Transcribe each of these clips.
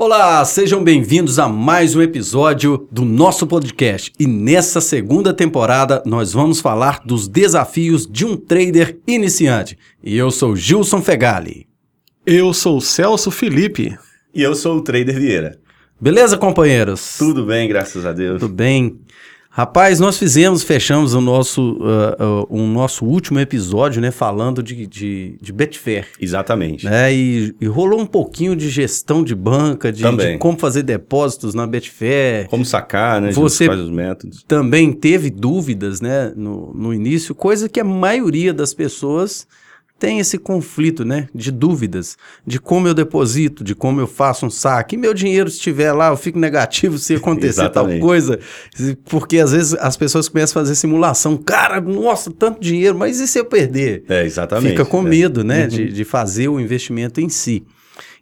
Olá, sejam bem-vindos a mais um episódio do nosso podcast. E nessa segunda temporada nós vamos falar dos desafios de um trader iniciante. E eu sou Gilson Fegali. Eu sou Celso Felipe. E eu sou o Trader Vieira. Beleza, companheiros? Tudo bem, graças a Deus. Tudo bem. Rapaz, nós fizemos, fechamos o nosso, uh, uh, um nosso último episódio, né, falando de, de, de Betfair. Exatamente. Né, e, e, rolou um pouquinho de gestão de banca, de, de, como fazer depósitos na Betfair. Como sacar, né, Você quais os métodos. também teve dúvidas, né, no, no início, coisa que a maioria das pessoas tem esse conflito, né, de dúvidas, de como eu deposito, de como eu faço um saque. E meu dinheiro estiver lá, eu fico negativo se acontecer tal coisa, porque às vezes as pessoas começam a fazer simulação. Cara, nossa, tanto dinheiro, mas e se eu perder? É, exatamente. Fica com é. medo, né, Uhum. de, de fazer o investimento em si.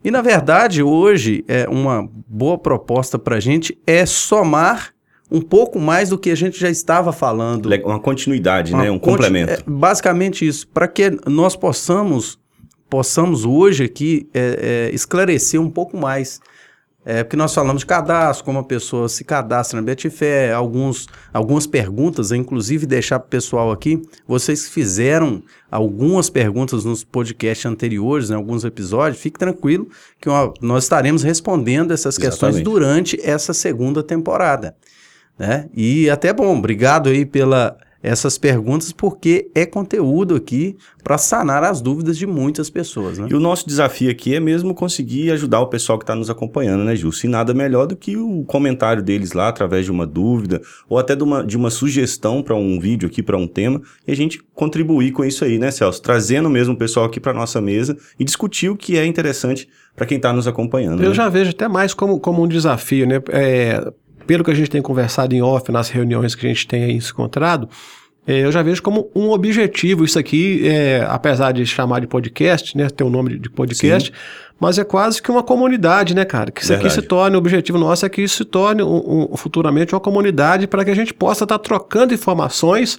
E na verdade, hoje, é uma boa proposta para a gente é somar um pouco mais do que a gente já estava falando. Uma continuidade, Uma né? Um conti- complemento. é, basicamente isso, para que nós possamos possamos hoje aqui é, é, esclarecer um pouco mais. É, porque nós falamos de cadastro, como a pessoa se cadastra na Betfair, alguns, algumas perguntas, inclusive deixar para o pessoal aqui, vocês fizeram algumas perguntas nos podcasts anteriores, em alguns episódios, fique tranquilo que ó, nós estaremos respondendo essas questões Exatamente. durante essa segunda temporada né? E até bom, obrigado aí pela essas perguntas, porque é conteúdo aqui para sanar as dúvidas de muitas pessoas, né? E o nosso desafio aqui é mesmo conseguir ajudar o pessoal que está nos acompanhando, né, Gil? Se nada melhor do que o comentário deles lá, através de uma dúvida, ou até de uma, de uma sugestão para um vídeo aqui, para um tema, e a gente contribuir com isso aí, né, Celso? Trazendo mesmo o pessoal aqui para nossa mesa e discutir o que é interessante para quem está nos acompanhando. Eu né? já vejo até mais como, como um desafio, né? É, pelo que a gente tem conversado em off nas reuniões que a gente tem aí se encontrado, é, eu já vejo como um objetivo isso aqui, é, apesar de chamar de podcast, né? Ter o nome de podcast, mas é quase que uma comunidade, né, cara? Que isso aqui Verdade. se torne, o objetivo nosso é que isso se torne um- um- futuramente uma comunidade para que a gente possa estar trocando informações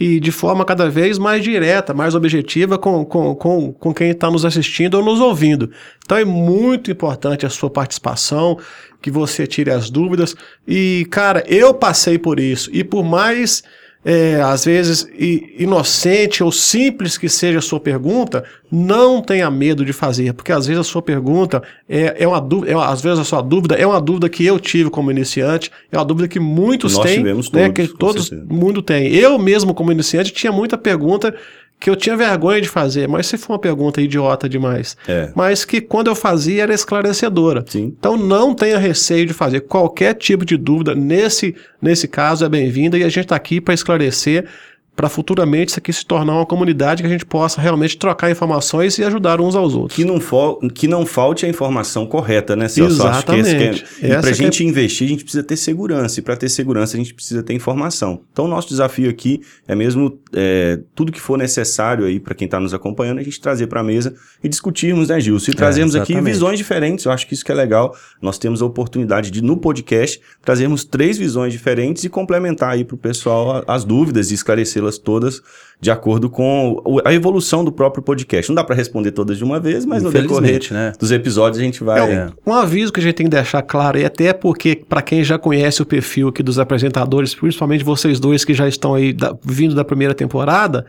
e de forma cada vez mais direta, mais objetiva com, com, com, com quem está nos assistindo ou nos ouvindo. Então é muito importante a sua participação, que você tire as dúvidas. E, cara, eu passei por isso. E por mais, é, às vezes, inocente ou simples que seja a sua pergunta, não tenha medo de fazer, porque às vezes a sua pergunta é, é uma dúvida, é uma- às vezes a sua dúvida é uma dúvida que eu tive como iniciante, é uma dúvida que muitos Nós têm, tivemos né, todos, que certeza. mundo tem. Eu mesmo, como iniciante, tinha muita pergunta que eu tinha vergonha de fazer, mas se for uma pergunta idiota demais, É. mas que quando eu fazia era esclarecedora. Sim. Então não tenha receio de fazer qualquer tipo de dúvida. Nesse, nesse caso é bem-vinda e a gente está aqui para esclarecer, para futuramente isso aqui se tornar uma comunidade que a gente possa realmente trocar informações e ajudar uns aos outros. Que não, que não falte a informação correta, né, Celso? É- Exatamente. Essa para a que é- gente investir, a gente precisa ter segurança. E para ter segurança, a gente precisa ter informação. Então, o nosso desafio aqui é mesmo é, tudo que for necessário aí para quem está nos acompanhando, a gente trazer para a mesa e discutirmos, né, Gilson? E trazemos aqui exatamente. visões diferentes. Eu acho que isso que é legal. Nós temos a oportunidade de, no podcast, trazermos três visões diferentes e complementar aí para o pessoal as dúvidas e esclarecê-las todas de acordo com a evolução do próprio podcast. Não dá para responder todas de uma vez, mas no decorrer né? dos episódios a gente vai. É, um, um aviso que a gente tem que deixar claro, e até porque, para quem já conhece o perfil aqui dos apresentadores, principalmente vocês dois que já estão aí da- vindo da primeira temporada,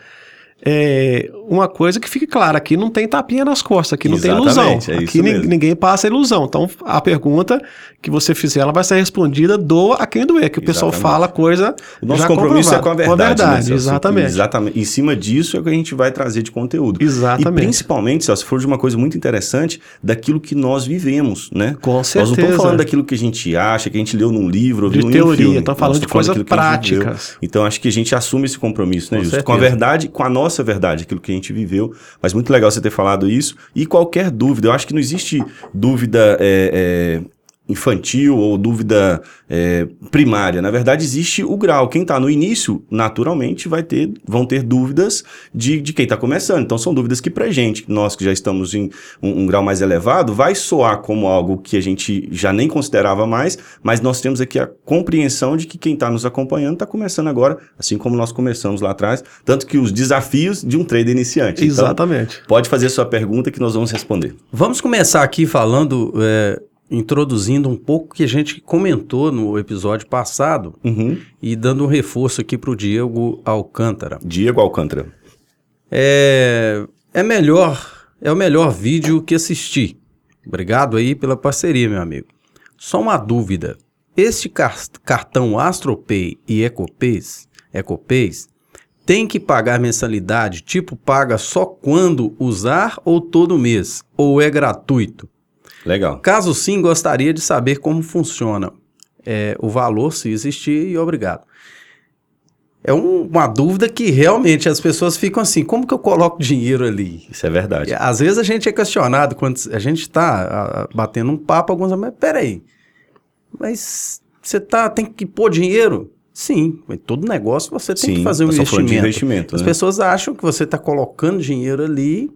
é, uma coisa que fique clara, aqui não tem tapinha nas costas, aqui não tem ilusão. Exatamente, é aqui ninguém passa ilusão. Então, a pergunta que você fizer, ela vai ser respondida do a quem doer, que o pessoal Exatamente. fala coisa O nosso compromisso é com a verdade. né, Celso? exatamente. Exatamente. Em cima disso é o que a gente vai trazer de conteúdo. Exatamente. E principalmente, se for de uma coisa muito interessante, daquilo que nós vivemos, né? Com Nós não certeza. estamos falando daquilo que a gente acha, que a gente leu num livro, De viu em um teoria, filme. estamos falando de coisas a práticas. Então acho que a gente assume esse compromisso, né, Com? Com a certeza. verdade, com a nossa verdade, aquilo que a gente viveu. Mas muito legal você ter falado isso. E qualquer dúvida, eu acho que não existe dúvida é, é, infantil ou dúvida é, primária. Na verdade, existe o grau. Quem está no início, naturalmente, vai ter, vão ter dúvidas de, de quem está começando. Então, são dúvidas que, para gente, nós que já estamos em um, um grau mais elevado, vai soar como algo que a gente já nem considerava mais, mas nós temos aqui a compreensão de que quem está nos acompanhando está começando agora, assim como nós começamos lá atrás. Tanto que os desafios de um trader iniciante. Então, Exatamente. pode fazer sua pergunta que nós vamos responder. Vamos começar aqui falando é, introduzindo um pouco que a gente comentou no episódio passado Uhum. e dando um reforço aqui para o Diego Alcântara. Diego Alcântara. É, é melhor, é o melhor vídeo que assisti. Obrigado aí pela parceria, meu amigo. Só uma dúvida. Este car- cartão AstroPay e EcoPays, EcoPays tem que pagar mensalidade, tipo paga só quando usar ou todo mês, ou é gratuito? Legal. Caso sim, gostaria de saber como funciona é, o valor, se existir, e obrigado. É um- uma dúvida que realmente as pessoas ficam assim: como que eu coloco dinheiro ali? Isso é verdade. E, Às vezes a gente é questionado quando a gente está batendo um papo, alguns mas peraí, mas você tá, tem que pôr dinheiro? Sim, em todo negócio você tem Sim, que fazer um falando investimento. investimento, As né? pessoas acham que você está colocando dinheiro ali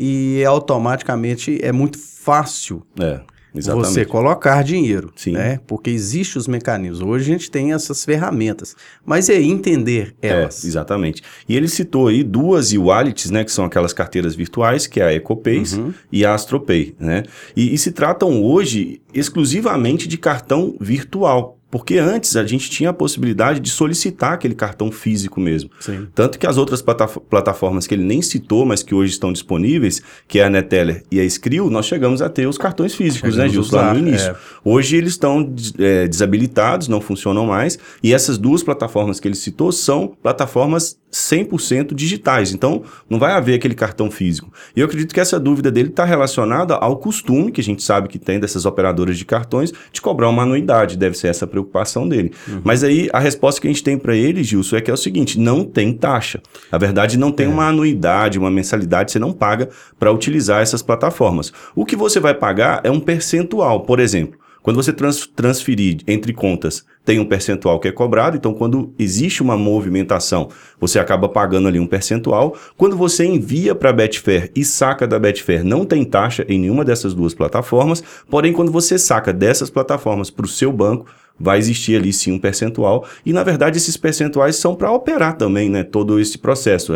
e automaticamente é muito fácil É, exatamente. você colocar dinheiro, Sim. né? Porque existem os mecanismos. Hoje a gente tem essas ferramentas, mas é entender elas. É, exatamente. E ele citou aí duas e-wallets, né, que são aquelas carteiras virtuais, que é a EcoPays Uhum. e a AstroPay, né? E, e se tratam hoje exclusivamente de cartão virtual. Porque antes a gente tinha a possibilidade de solicitar aquele cartão físico mesmo. Sim. Tanto que as outras plataf- plataformas que ele nem citou, mas que hoje estão disponíveis, que é a Neteller e a Skrill, nós chegamos a ter os cartões físicos, né, Chegamos a Gilson, lá no início. é. Hoje eles estão é, desabilitados, não funcionam mais, e essas duas plataformas que ele citou são plataformas 100% digitais, então não vai haver aquele cartão físico. E eu acredito que essa dúvida dele está relacionada ao costume que a gente sabe que tem dessas operadoras de cartões de cobrar uma anuidade, deve ser essa a preocupação dele. Mas aí a resposta que a gente tem para ele, Gilson, é que é o seguinte, não tem taxa. Na verdade, não tem uma anuidade, uma mensalidade, você não paga para utilizar essas plataformas. O que você vai pagar é um percentual, por exemplo. Quando você trans- transferir entre contas, tem um percentual que é cobrado, então quando existe uma movimentação, você acaba pagando ali um percentual. Quando você envia para a Betfair e saca da Betfair, não tem taxa em nenhuma dessas duas plataformas, porém quando você saca dessas plataformas para o seu banco, vai existir ali sim um percentual. E na verdade esses percentuais são para operar também, né, todo esse processo.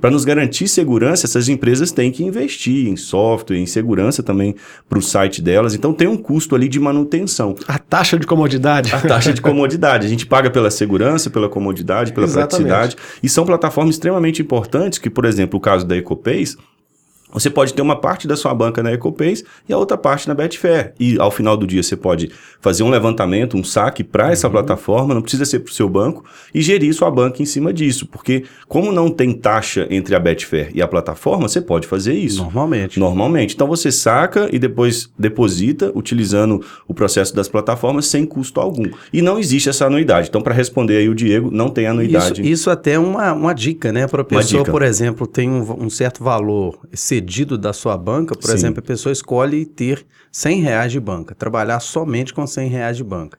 Para nos garantir segurança, essas empresas têm que investir em software, em segurança também para o site delas. Então tem um custo ali de manutenção. A taxa de comodidade. A taxa de comodidade. A gente paga pela segurança, pela comodidade, pela Exatamente. praticidade. E são plataformas extremamente importantes, que, por exemplo, o caso da EcoPays, você pode ter uma parte da sua banca na EcoPays e a outra parte na Betfair. E ao final do dia você pode fazer um levantamento, um saque para essa plataforma, não precisa ser para o seu banco, e gerir sua banca em cima disso. Porque como não tem taxa entre a Betfair e a plataforma, você pode fazer isso. Normalmente. Normalmente. Então você saca e depois deposita utilizando o processo das plataformas sem custo algum. E não existe essa anuidade. Então, para responder aí o Diego, não tem Isso, anuidade. isso até é uma, uma dica, né? Para a pessoa, por exemplo, tem um, um certo valor cedido da sua banca, por Sim. exemplo, a pessoa escolhe ter 100 reais de banca, trabalhar somente com 100 reais de banca.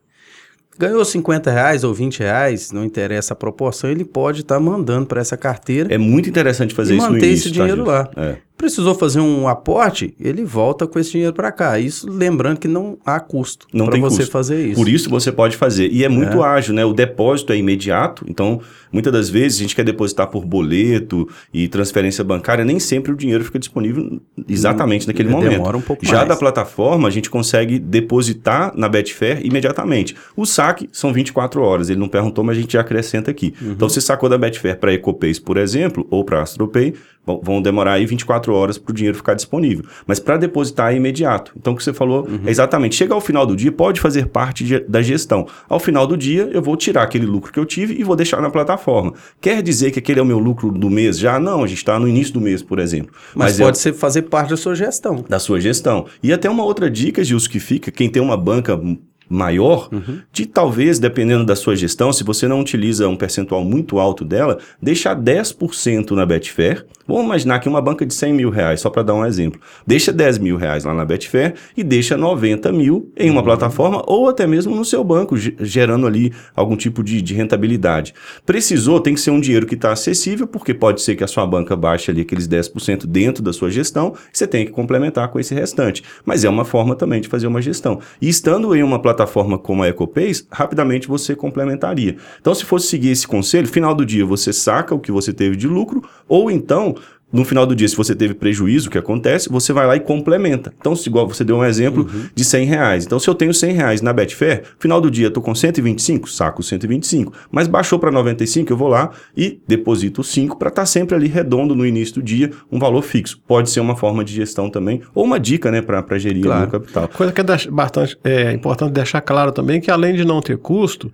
Ganhou 50 reais ou 20 reais, não interessa a proporção, ele pode estar mandando para essa carteira. É muito interessante fazer E isso no manter início. esse dinheiro tá, lá. É. Precisou fazer um aporte, ele volta com esse dinheiro para cá. Isso lembrando que não há custo Não para você custo. fazer isso. Por isso você pode fazer. E é muito ágil, né? O depósito é imediato. Então, muitas das vezes a gente quer depositar por boleto e transferência bancária, nem sempre o dinheiro fica disponível exatamente naquele demora momento. um pouco Já mais. da plataforma, a gente consegue depositar na Betfair imediatamente. O saque são 24 horas. Ele não perguntou, mas a gente já acrescenta aqui. Uhum. Então, você sacou da Betfair para EcoPays, por exemplo, ou para AstroPay, vão- vão demorar aí 24 horas para o dinheiro ficar disponível. Mas para depositar é imediato. Então, o que você falou Uhum. é exatamente, chega ao final do dia, pode fazer parte de- da gestão. Ao final do dia, eu vou tirar aquele lucro que eu tive e vou deixar na plataforma. Quer dizer que aquele é o meu lucro do mês já? Não, a gente está no início do mês, por exemplo. Mas, é- pode ser fazer parte da sua gestão. da sua gestão. E até uma outra dica, Gilson, que fica, quem tem uma banca maior, de talvez, dependendo da sua gestão, se você não utiliza um percentual muito alto dela, deixar 10% na Betfair. Vamos imaginar que uma banca de 100 mil reais, só para dar um exemplo. Deixa 10 mil reais lá na Betfair e deixa 90 mil em uma plataforma ou até mesmo no seu banco, ge- gerando ali algum tipo de, de rentabilidade. Precisou, tem que ser um dinheiro que está acessível, porque pode ser que a sua banca baixe ali aqueles 10% dentro da sua gestão, você tem que complementar com esse restante. Mas é uma forma também de fazer uma gestão. E estando em uma plataforma como a EcoPays, rapidamente você complementaria. Então, se fosse seguir esse conselho, final do dia você saca o que você teve de lucro, ou então no final do dia, se você teve prejuízo, o que acontece? Você vai lá e complementa. Então, se igual você deu um exemplo Uhum. de 100 reais. Então, se eu tenho 100 reais na Betfair, final do dia eu tô com 125, saco 125. Mas baixou para 95, eu vou lá e deposito 5 para estar sempre ali redondo no início do dia, um valor fixo. Pode ser uma forma de gestão também, ou uma dica, né, para gerir Claro. o capital. Coisa que é bastante é, importante deixar claro também que além de não ter custo,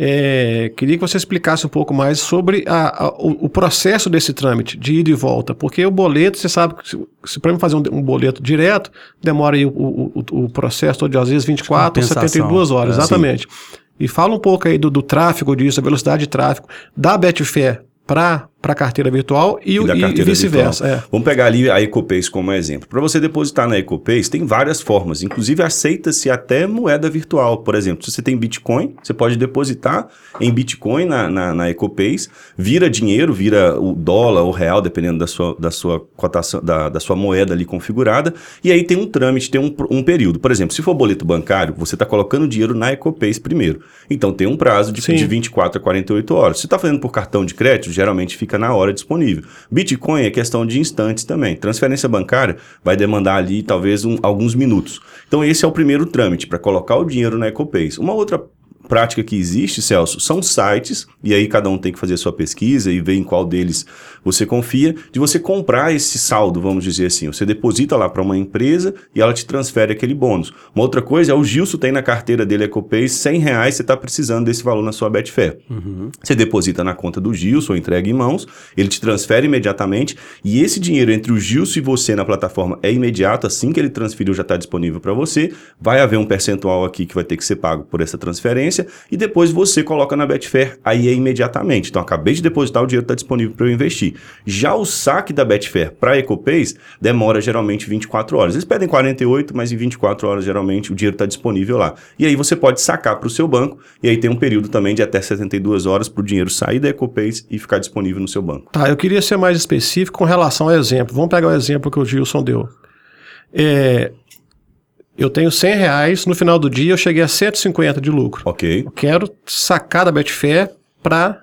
é, queria que você explicasse um pouco mais sobre a- a- o, o processo desse trâmite de ida e volta, porque o boleto, você sabe que se, se para mim fazer um, um boleto direto, demora aí o, o- o- processo todo de às vezes 24 ou Compensação. 72 horas, É, exatamente. E fala um pouco aí do, do tráfego disso, a velocidade de tráfego da Betfair para a carteira virtual e, E e- vice-versa. É. Vamos pegar ali a EcoPace como exemplo. Para você depositar na EcoPace, tem várias formas. Inclusive, aceita-se até moeda virtual. Por exemplo, se você tem Bitcoin, você pode depositar em Bitcoin na, na, na EcoPace, vira dinheiro, vira o dólar ou real, dependendo da sua, da sua cotação, da, da sua moeda ali configurada. E aí tem um trâmite, tem um, um período. Por exemplo, se for boleto bancário, você está colocando dinheiro na EcoPace primeiro. Então tem um prazo de, Sim. de 24 a 48 horas. Se está fazendo por cartão de crédito, geralmente fica na hora disponível. Bitcoin é questão de instantes também. Transferência bancária vai demandar ali talvez um- alguns minutos. Então esse é o primeiro trâmite para colocar o dinheiro na EcoPace. Uma outra prática que existe, Celso, são sites, e aí cada um tem que fazer a sua pesquisa e ver em qual deles você confia, de você comprar esse saldo, vamos dizer assim. Você deposita lá para uma empresa e ela te transfere aquele bônus. Uma outra coisa é o Gilson tem na carteira dele EcoPay 100 reais, você está precisando desse valor na sua Betfair. Você deposita na conta do Gilson, entrega em mãos, ele te transfere imediatamente e esse dinheiro entre o Gilson e você na plataforma é imediato, assim que ele transferiu já está disponível para você. Vai haver um percentual aqui que vai ter que ser pago por essa transferência e depois você coloca na Betfair, aí é imediatamente. Então acabei de depositar, o dinheiro está disponível para eu investir. Já o saque da Betfair para a EcoPays demora geralmente 24 horas. Eles pedem 48, mas em 24 horas geralmente o dinheiro está disponível lá. E aí você pode sacar para o seu banco e aí tem um período também de até 72 horas para o dinheiro sair da EcoPays e ficar disponível no seu banco. Tá, eu queria ser mais específico com relação ao exemplo. Vamos pegar o exemplo que o Gilson deu. É, eu tenho 100 reais, no final do dia eu cheguei a 150 de lucro. Ok? Eu quero sacar da Betfair para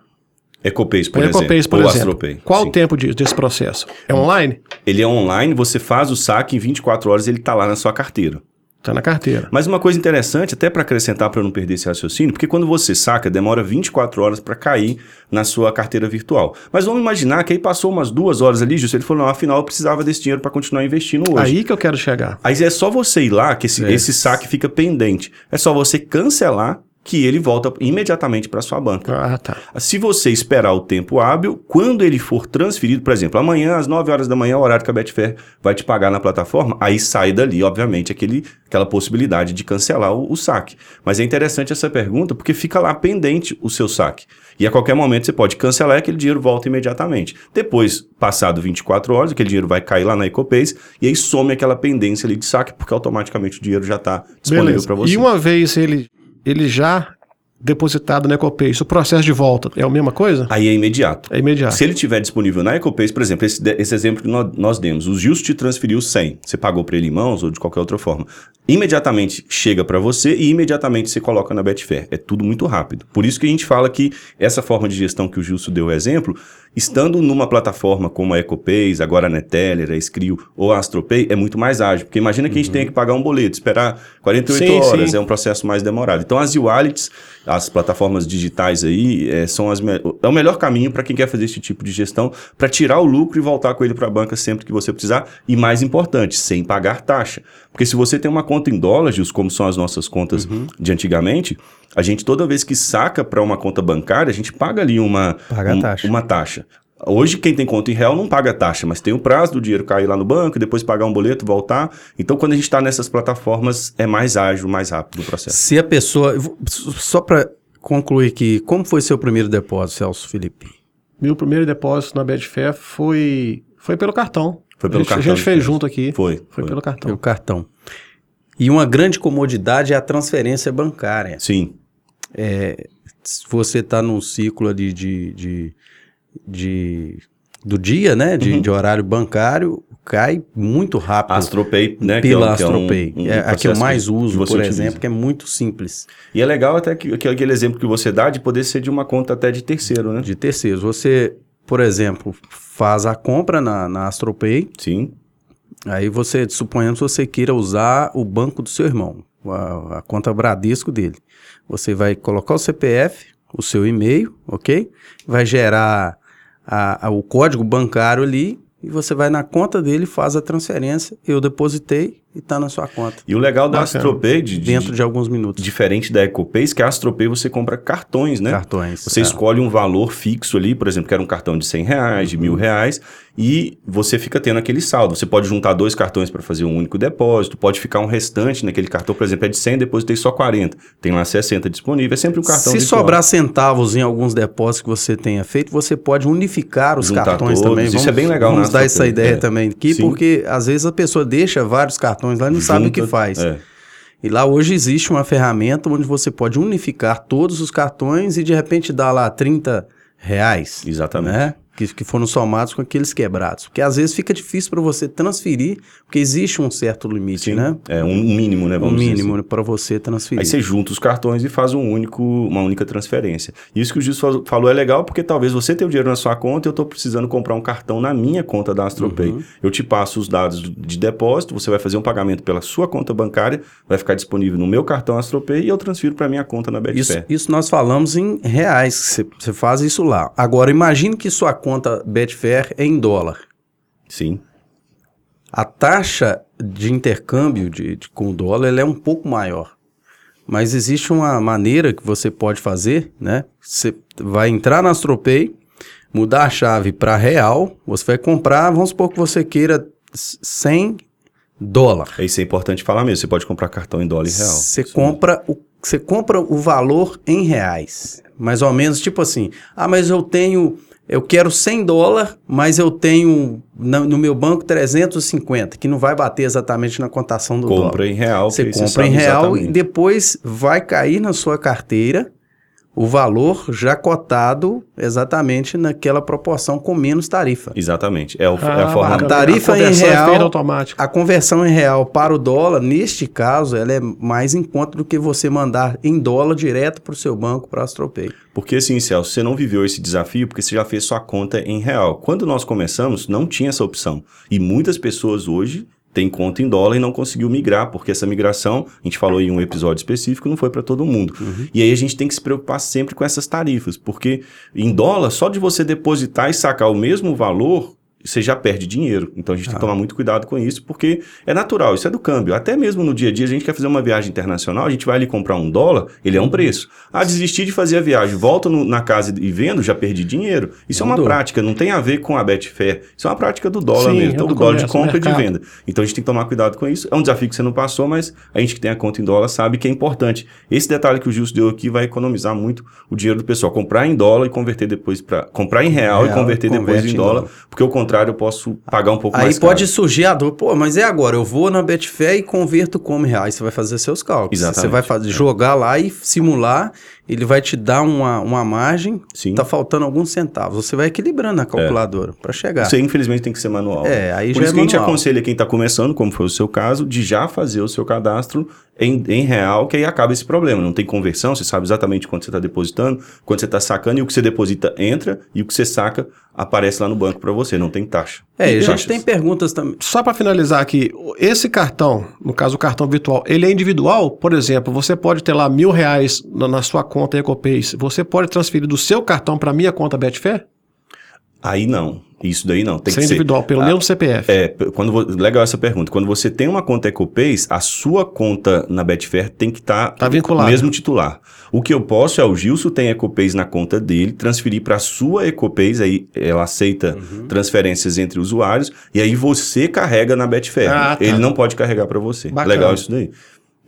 EcoPays, por a exemplo. Ecopays, por ou exemplo. AstroPay. Qual Sim. o tempo de- desse processo? É online? Ele é online, você faz o saque em 24 horas ele está lá na sua carteira. Tá na carteira. Mas uma coisa interessante, até para acrescentar para não perder esse raciocínio, porque quando você saca, demora 24 horas para cair na sua carteira virtual. Mas vamos imaginar que aí passou umas duas horas ali, Justo, ele falou, não, afinal eu precisava desse dinheiro para continuar investindo hoje. Aí que eu quero chegar. Aí é só você ir lá, que esse, É. esse saque fica pendente. É só você cancelar que ele volta imediatamente para sua banca. Ah, tá. Se você esperar o tempo hábil, quando ele for transferido, por exemplo, amanhã às 9 horas da manhã, o horário que a Betfair vai te pagar na plataforma, aí sai dali, obviamente, aquele, aquela possibilidade de cancelar o, o saque. Mas é interessante essa pergunta porque fica lá pendente o seu saque. E a qualquer momento você pode cancelar e aquele dinheiro volta imediatamente. Depois, passado 24 horas, aquele dinheiro vai cair lá na EcoPays e aí some aquela pendência ali de saque, porque automaticamente o dinheiro já está disponível para você. E uma vez ele, ele já depositado na Ecopays, o processo de volta é a mesma coisa? Aí é imediato. É imediato. Se ele tiver disponível na EcoPays, por exemplo, esse, esse exemplo que nó- nós, demos, o Gilson te transferiu 100, você pagou para ele em mãos ou de qualquer outra forma, imediatamente chega para você e imediatamente você coloca na Betfair. É tudo muito rápido. Por isso que a gente fala que essa forma de gestão que o Gilson deu o exemplo, estando numa plataforma como a EcoPays, agora a Neteller, a Skrill ou a AstroPay, é muito mais ágil. Porque imagina que a gente tenha que pagar um boleto, esperar 48 Sim, horas, sim. é um processo mais demorado. Então as e-wallets, as plataformas digitais aí, é, são as é o melhor caminho para quem quer fazer esse tipo de gestão, para tirar o lucro e voltar com ele para a banca sempre que você precisar. E mais importante, sem pagar taxa. Porque se você tem uma conta em dólares, como são as nossas contas de antigamente, a gente toda vez que saca para uma conta bancária, a gente paga ali uma, Paga um- taxa. uma taxa. Hoje, quem tem conta em real não paga taxa, mas tem o prazo do dinheiro cair lá no banco, e depois pagar um boleto, voltar. Então, quando a gente está nessas plataformas, é mais ágil, mais rápido o processo. Se a pessoa. Só para concluir aqui, como foi seu primeiro depósito, Celso Felipe? Meu primeiro depósito na Betfair foi, foi pelo cartão. Foi pelo a gente, cartão A gente fez junto aqui. Foi. Foi pelo cartão. Pelo cartão. E uma grande comodidade é a transferência bancária. Sim. Se você está num ciclo ali de, de, de- do dia, né? De, de horário bancário, cai muito rápido. AstroPay, né? pela que é um- Astropay. um- um é a que eu mais uso, por utiliza. exemplo, que é muito simples. E é legal até que, que aquele exemplo que você dá de poder ser de uma conta até de terceiro, né? De terceiros. Você por exemplo, faz a compra na, na AstroPay, Sim. aí você, suponhamos que você queira usar o banco do seu irmão, a, a conta Bradesco dele. Você vai colocar o CPF, o seu e-mail, ok? Vai gerar a- a- o código bancário ali e você vai na conta dele, faz a transferência. Eu depositei e está na sua conta. E o legal da Bacana. Astropay, de, de- Dentro de alguns minutos. diferente da EcoPay, que a Astropay você compra cartões, né? Cartões. Você é. escolhe um valor fixo ali, por exemplo, que era um cartão de 100 reais, de mil Uhum. reais, e você fica tendo aquele saldo. Você pode juntar dois cartões para fazer um único depósito, pode ficar um restante naquele cartão, por exemplo, é de 100, depositei só 40. Tem lá 60 disponível, é sempre um cartão Se sobrar centavos em alguns depósitos que você tenha feito, você pode unificar os Juntar cartões todos, também. isso é bem legal Vamos na dar essa ideia é. também aqui, Sim. porque às vezes a pessoa deixa vários cartões lá e não sabe o que Junta, faz. é. E lá hoje existe uma ferramenta onde você pode unificar todos os cartões e de repente dar lá 30 reais. Exatamente. Né? Que, que foram somados com aqueles quebrados. Porque às vezes fica difícil para você transferir, porque existe um certo limite, Sim, né? É um mínimo, né? Um Vamos dizer assim. mínimo para você transferir. Aí você junta os cartões e faz um único, uma única transferência. Isso que o fal- falou é legal porque talvez você tenha o dinheiro na sua conta e eu estou precisando comprar um cartão na minha conta da AstroPay. Uhum. Eu te passo os dados de depósito, você vai fazer um pagamento pela sua conta bancária, vai ficar disponível no meu cartão AstroPay e eu transfiro para minha conta na Isso, Betfair. isso nós falamos em reais, você faz isso lá. Agora, imagine que sua conta Betfair é em dólar. Sim, A taxa de intercâmbio de, de- com o dólar ela é um pouco maior. Mas existe uma maneira que você pode fazer, né? Você vai entrar na AstroPay, mudar a chave para real, você vai comprar, vamos supor que você queira 100 dólar. isso é importante falar mesmo. Você pode comprar cartão em dólar e real. Você compra o você compra o valor em reais. Mais ou menos tipo assim: "Ah, mas eu tenho eu quero 100 dólares, mas eu tenho no meu banco 350, que não vai bater exatamente na cotação do dólar. Compra em real. Você compra em real e exatamente. depois vai cair na sua carteira o valor já cotado exatamente naquela proporção com menos tarifa. Exatamente. É, o, é Ah, a forma. bacana. tarifa A em conversão é real- automática. A conversão em real para o dólar, neste caso, ela é mais em conta do que você mandar em dólar direto para o seu banco, para a AstroPay. Porque assim, Celso, você não viveu esse desafio porque você já fez sua conta em real. Quando nós começamos, não tinha essa opção. E muitas pessoas hoje têm conta em dólar e não conseguiu migrar, porque essa migração, a gente falou em um episódio específico, não foi para todo mundo. E aí a gente tem que se preocupar sempre com essas tarifas, porque em dólar, só de você depositar e sacar o mesmo valor, você já perde dinheiro. Então a gente tem que tomar muito cuidado com isso, porque é natural, isso é do câmbio. Até mesmo no dia a dia, a gente quer fazer uma viagem internacional, a gente vai ali comprar um dólar, ele é um preço. Ah, desistir de fazer a viagem, volta no- na casa e vendo, já perdi dinheiro. Isso é uma prática, não tem a ver com a Betfair. Isso é uma prática do dólar Sim, mesmo. é Então, do dólar de compra e de venda. Então a gente tem que tomar cuidado com isso. É um desafio que você não passou, mas a gente que tem a conta em dólar sabe que é importante. Esse detalhe que o Gilson deu aqui vai economizar muito o dinheiro do pessoal. Comprar em dólar e converter depois para comprar em real, Real e converter depois em em dólar, dólar. porque o contrário eu posso pagar um pouco Aí mais pode caro. surgir a dor, pô, mas é agora, eu vou na Betfair e converto como real. Aí você vai fazer seus cálculos. Exatamente. Você vai fazer, jogar lá e simular, ele vai te dar uma, uma margem, Sim. tá faltando alguns centavos. Você vai equilibrando na calculadora para chegar. Isso aí, infelizmente, tem que ser manual. É, aí Por já isso é que a gente aconselha quem está começando, como foi o seu caso, de já fazer o seu cadastro em, em real, que aí acaba esse problema. Não tem conversão, você sabe exatamente quanto você está depositando, quanto você está sacando, e o que você deposita entra, e o que você saca aparece lá no banco para você, não tem taxa. É, E a gente tem perguntas também. Só para finalizar aqui, esse cartão, no caso o cartão virtual, ele é individual? Por exemplo, você pode ter lá mil reais na, na sua conta EcoPays, você pode transferir do seu cartão para minha conta Betfair? Aí não, isso daí não. Tem é que ser individual, pelo Ah, mesmo CPF. É, quando legal essa pergunta. Quando você tem uma conta EcoPays, a sua conta na Betfair tem que estar Tá vinculada. mesmo titular. O que eu posso é o Gilson tem EcoPays na conta dele, transferir para a sua EcoPays, aí ela aceita Uhum. transferências entre usuários, e aí você carrega na Betfair. Ah, tá. Ele não pode carregar para você. Bacana. Legal isso daí.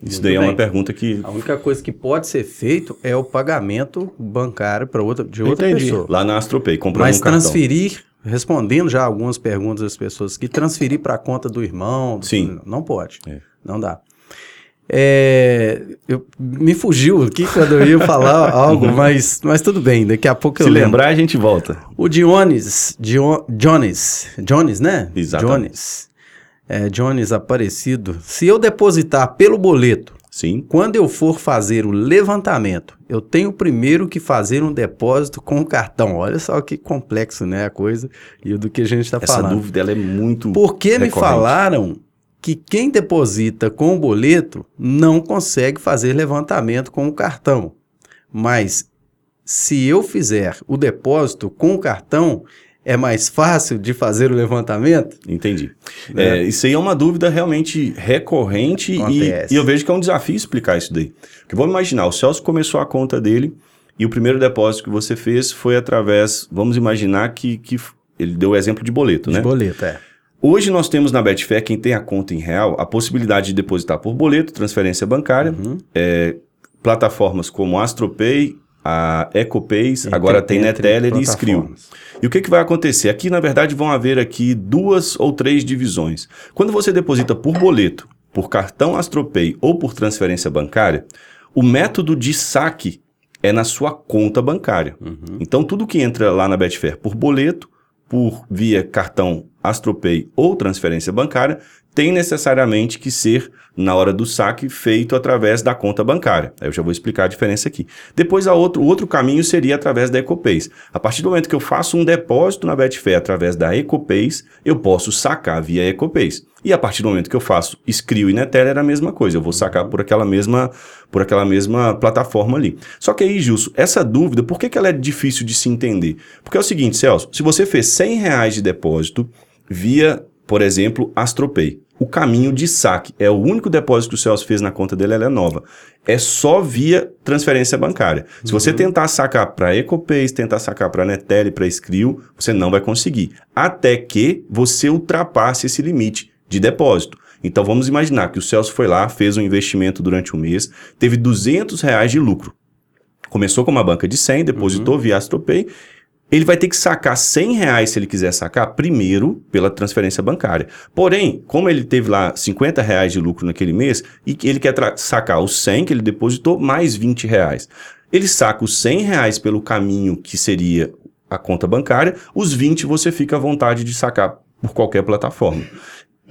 Isso Muito daí é bem. uma pergunta que A única coisa que pode ser feito é o pagamento bancário para outra de outra Entendi. pessoa. lá na AstroPay, comprando Mas um cartão. transferir, respondendo já algumas perguntas das pessoas, que transferir para a conta do irmão, do- Sim. não pode, É. não dá. É, eu, me fugiu aqui quando eu ia falar algo, mas, mas tudo bem, daqui a pouco eu Se lembro. lembrar, a gente volta. O Dionis, Dio, Jones, Jones, né? Exatamente. Jones, é, Jones Aparecido. Se eu depositar pelo boleto Sim. Quando eu for fazer o levantamento, eu tenho primeiro que fazer um depósito com o cartão. Olha só que complexo, né, a coisa e do que a gente está falando. Essa dúvida ela é muito Porque me recorrente. falaram que quem deposita com o boleto não consegue fazer levantamento com o cartão. Mas se eu fizer o depósito com o cartão, é mais fácil de fazer o levantamento? Entendi. Né? É, isso aí é uma dúvida realmente recorrente e, e eu vejo que é um desafio explicar isso daí. Porque vamos imaginar, o Celso começou a conta dele e o primeiro depósito que você fez foi através, vamos imaginar que, que ele deu o exemplo de boleto, né? De boleto, é. Hoje nós temos na Betfair, quem tem a conta em real, a possibilidade de depositar por boleto, transferência bancária, Uhum. é, plataformas como AstroPay, a EcoPays, agora tem Neteller e Skrill. E o que, que vai acontecer? Aqui, na verdade, vão haver aqui duas ou três divisões. Quando você deposita por boleto, por cartão AstroPay ou por transferência bancária, o método de saque é na sua conta bancária. Então, tudo que entra lá na Betfair por boleto, por via cartão AstroPay ou transferência bancária, tem necessariamente que ser, na hora do saque, feito através da conta bancária. Eu já vou explicar a diferença aqui. Depois, a outro, o outro caminho seria através da EcoPays. A partir do momento que eu faço um depósito na Betfair através da EcoPays, eu posso sacar via EcoPays. E a partir do momento que eu faço Skrill e Neteller, é a mesma coisa. Eu vou sacar por aquela mesma, por aquela mesma plataforma ali. Só que aí, Gilson, essa dúvida, por que, que ela é difícil de se entender? Porque é o seguinte, Celso, se você fez 100 reais de depósito via, por exemplo, AstroPay, o caminho de saque é o único depósito que o Celso fez na conta dele, ela é nova. É só via transferência bancária. Se você tentar sacar para EcoPays, tentar sacar para Netel para Skrill, você não vai conseguir. Até que você ultrapasse esse limite de depósito. Então vamos imaginar que o Celso foi lá, fez um investimento durante um mês, teve 200 reais de lucro. Começou com uma banca de 100, depositou via AstroPay. Ele vai ter que sacar 100 reais se ele quiser sacar primeiro pela transferência bancária. Porém, como ele teve lá 50 reais de lucro naquele mês e ele quer sacar os 100 que ele depositou mais 20 reais. Ele saca os 100 reais pelo caminho que seria a conta bancária, os 20 você fica à vontade de sacar por qualquer plataforma.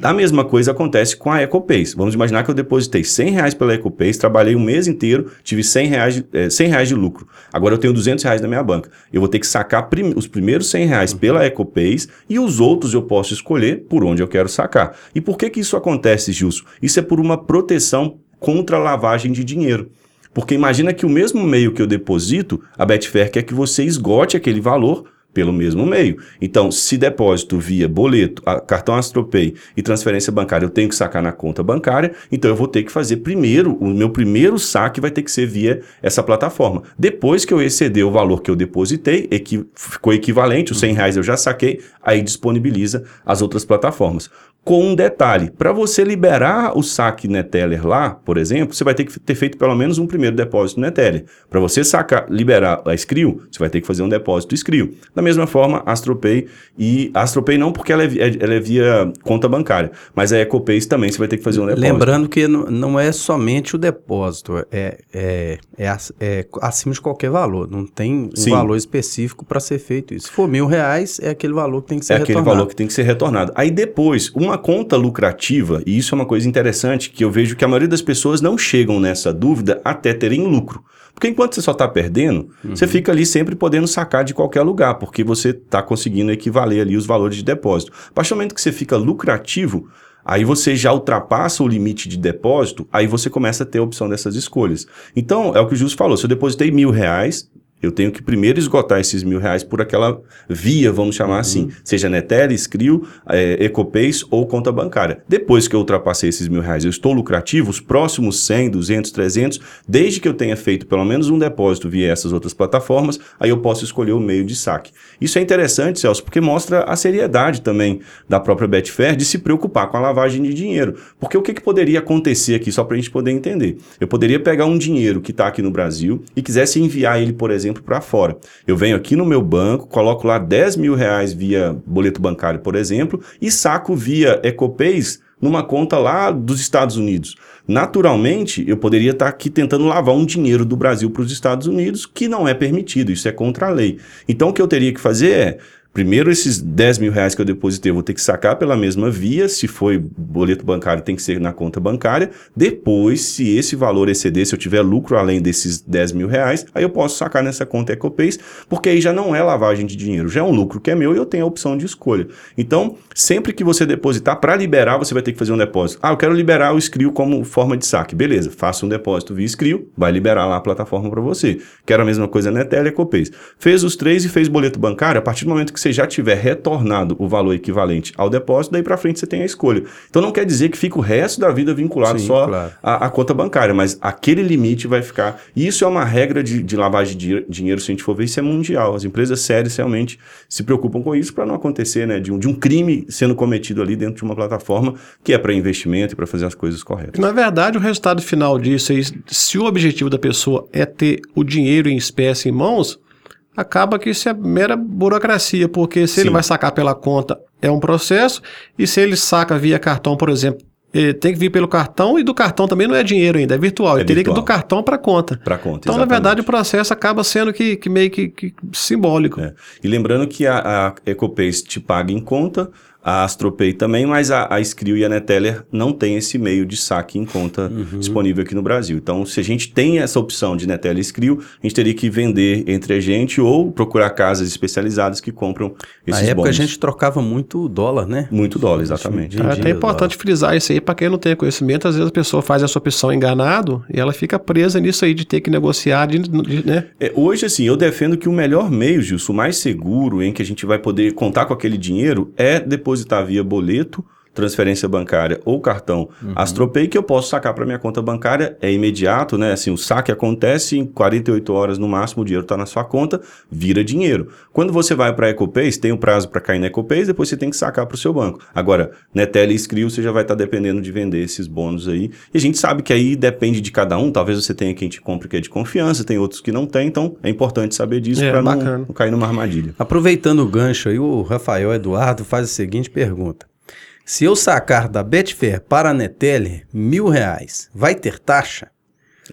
A mesma coisa acontece com a EcoPays. Vamos imaginar que eu depositei 100 reais pela EcoPays, trabalhei um mês inteiro, tive 100 reais, de- eh, 100 reais de lucro. Agora eu tenho 200 reais na minha banca. Eu vou ter que sacar prim- os primeiros 100 reais pela EcoPays e os outros eu posso escolher por onde eu quero sacar. E por que, que isso acontece, Gilson? Isso é por uma proteção contra a lavagem de dinheiro. Porque imagina que o mesmo meio que eu deposito, a Betfair quer que você esgote aquele valor pelo mesmo meio. Então, se depósito via boleto, cartão AstroPay e transferência bancária eu tenho que sacar na conta bancária, então eu vou ter que fazer primeiro, o meu primeiro saque vai ter que ser via essa plataforma. Depois que eu exceder o valor que eu depositei, equi- ficou equivalente, os 100 reais eu já saquei, aí disponibiliza as outras plataformas. Com um detalhe, para você liberar o saque Neteller lá, por exemplo, você vai ter que ter feito pelo menos um primeiro depósito Neteller. Para você sacar, liberar a Skrill, você vai ter que fazer um depósito Skrill. Da mesma forma, AstroPay e AstroPay não porque ela é, é- ela é via conta bancária, mas a EcoPays também você vai ter que fazer um depósito. Lembrando que não, é somente o depósito, é, é, é, é acima de qualquer valor. Não tem um Sim. valor específico para ser feito isso. Se for mil reais, é aquele valor que tem que ser é aquele retornado. valor que tem que ser retornado. Aí depois, uma conta lucrativa, e isso é uma coisa interessante que eu vejo que a maioria das pessoas não chegam nessa dúvida até terem lucro. Porque enquanto você só está perdendo, você fica ali sempre podendo sacar de qualquer lugar, porque você está conseguindo equivaler ali os valores de depósito. A partir do momento que você fica lucrativo, aí você já ultrapassa o limite de depósito, aí você começa a ter a opção dessas escolhas. Então, é o que o Justo falou, se eu depositei mil reais, eu tenho que primeiro esgotar esses mil reais por aquela via, vamos chamar assim, seja Netel, Skrill, é, EcoPays ou conta bancária. Depois que eu ultrapassei esses mil reais, eu estou lucrativo, os próximos 100, 200, 300, desde que eu tenha feito pelo menos um depósito via essas outras plataformas, aí eu posso escolher o meio de saque. Isso é interessante, Celso, porque mostra a seriedade também da própria Betfair de se preocupar com a lavagem de dinheiro. Porque o que, que poderia acontecer aqui, só para a gente poder entender? Eu poderia pegar um dinheiro que está aqui no Brasil e quisesse enviar ele, por exemplo, para fora. Eu venho aqui no meu banco, coloco lá 10 mil reais via boleto bancário, por exemplo, e saco via EcoPays numa conta lá dos Estados Unidos. Naturalmente, eu poderia estar aqui tentando lavar um dinheiro do Brasil para os Estados Unidos, que não é permitido, isso é contra a lei. Então, o que eu teria que fazer é primeiro esses 10 mil reais que eu depositei eu vou ter que sacar pela mesma via, se foi boleto bancário tem que ser na conta bancária, depois se esse valor exceder, se eu tiver lucro além desses 10 mil reais, aí eu posso sacar nessa conta EcoPays, porque aí já não é lavagem de dinheiro, já é um lucro que é meu e eu tenho a opção de escolha. Então, sempre que você depositar, para liberar você vai ter que fazer um depósito. Ah, eu quero liberar o Skrill como forma de saque. Beleza, faça um depósito via Skrill, vai liberar lá a plataforma para você. Quero a mesma coisa na Tele EcoPays. Fez os três e fez boleto bancário, a partir do momento que você já tiver retornado o valor equivalente ao depósito, daí para frente você tem a escolha. Então não quer dizer que fica o resto da vida vinculado Sim, só claro. à, à conta bancária, mas aquele limite vai ficar. E isso é uma regra de, de lavagem de dinheiro, se a gente for ver, isso é mundial. As empresas sérias realmente se preocupam com isso para não acontecer, né? De um, de um crime sendo cometido ali dentro de uma plataforma que é para investimento e para fazer as coisas corretas. Na verdade, o resultado final disso, é, se o objetivo da pessoa é ter o dinheiro em espécie em mãos, acaba que isso é mera burocracia, porque se Sim. ele vai sacar pela conta, é um processo, e se ele saca via cartão, por exemplo, ele tem que vir pelo cartão, e do cartão também não é dinheiro ainda, é virtual. É ele teria virtual. que ir do cartão para a conta. Para conta. Então, na exatamente. verdade, o processo acaba sendo que, que meio que, que simbólico. É. E lembrando que a, a EcoPays te paga em conta, a AstroPay também, mas a, a Skrill e a Neteller não tem esse meio de saque em conta Uhum. disponível aqui no Brasil. Então, se a gente tem essa opção de Neteller e Skrill, a gente teria que vender entre a gente ou procurar casas especializadas que compram Na esses época bônus. a gente trocava muito dólar, né? Muito dólar, exatamente. É até importante frisar isso aí, para quem não tem conhecimento, às vezes a pessoa faz essa opção enganado e ela fica presa nisso aí de ter que negociar, de, de- né? É, hoje, assim, eu defendo que o melhor meio, Gilson, o mais seguro em que a gente vai poder contar com aquele dinheiro é depositar via boleto, transferência bancária ou cartão AstroPay, que eu posso sacar para minha conta bancária, é imediato, né? Assim, o saque acontece em 48 horas no máximo, o dinheiro está na sua conta, vira dinheiro. Quando você vai para a EcoPays, tem o prazo para cair na EcoPays, depois você tem que sacar para o seu banco. Agora, Netel e Skrill, você já vai estar dependendo de vender esses bônus aí. E a gente sabe que aí depende de cada um, talvez você tenha quem te compre que é de confiança, tem outros que não tem, então é importante saber disso É, para não, não cair numa armadilha. Aproveitando o gancho aí, o Rafael Eduardo faz a seguinte pergunta. Se eu sacar da Betfair para a Neteller mil reais, vai ter taxa?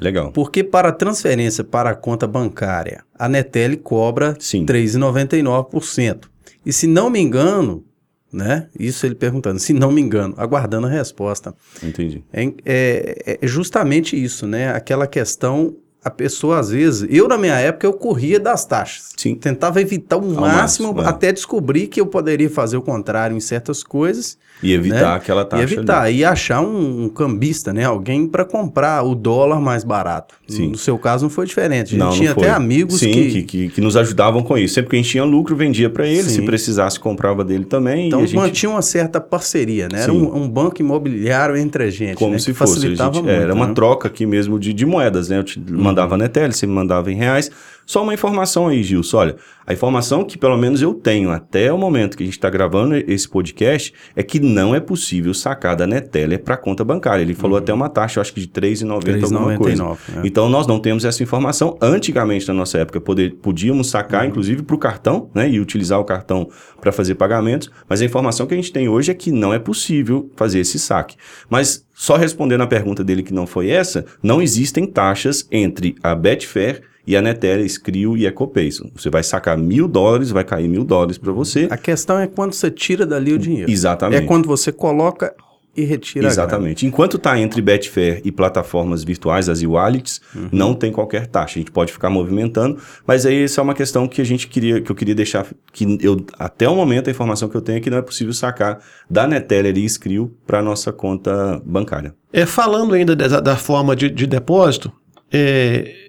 Legal. Porque para transferência para a conta bancária, a Netel cobra Sim. 3,99%. E se não me engano, né? Isso ele perguntando, se não me engano, aguardando a resposta. Entendi. É, é- é justamente isso, né? Aquela questão, a pessoa às vezes, eu na minha época eu corria das taxas. Sim. Tentava evitar o máximo, máximo, é. até descobrir que eu poderia fazer o contrário em certas coisas E evitar Né? aquela e taxa. evitar ali. e achar um, um cambista, né? Alguém para comprar o dólar mais barato. Sim. No seu caso não foi diferente. A gente Não, não tinha foi. até amigos Sim, que, que... Que, que nos ajudavam com isso. Sempre que a gente tinha lucro, vendia para ele. Se Sim. precisasse, comprava dele também. então e a gente... mantinha uma certa parceria, né? Era um, um banco imobiliário entre a gente, Como né? se que fosse. Facilitava gente- muito. era uma né? troca aqui mesmo de, de moedas, né? Eu te mandava Netel, você me mandava em reais. Só uma informação aí, Gilson. Olha, a informação que pelo menos eu tenho até o momento que a gente está gravando esse podcast é que não é possível sacar da Neteller para conta bancária. Ele falou até uma taxa, eu acho que de R$ 3,90 alguma coisa. 3,99, é. Então nós não temos essa informação. Antigamente, na nossa época, poder, podíamos sacar, inclusive, para o cartão, né? E utilizar o cartão para fazer pagamentos. Mas a informação que a gente tem hoje é que não é possível fazer esse saque. Mas só respondendo a pergunta dele que não foi essa, não existem taxas entre a Betfair e a Netel, Skrill e EcoPays. Você vai sacar mil dólares, vai cair mil dólares para você. A questão é quando você tira dali o dinheiro. Exatamente. É quando você coloca e retira. Exatamente. Enquanto está entre Betfair e plataformas virtuais, as e-wallets, Uhum. não tem qualquer taxa. A gente pode ficar movimentando, mas aí essa é uma questão que a gente queria, que eu queria deixar, que eu até o momento a informação que eu tenho é que não é possível sacar da Neteller e Skrill para nossa conta bancária. É, falando ainda da, da forma de, de depósito, é,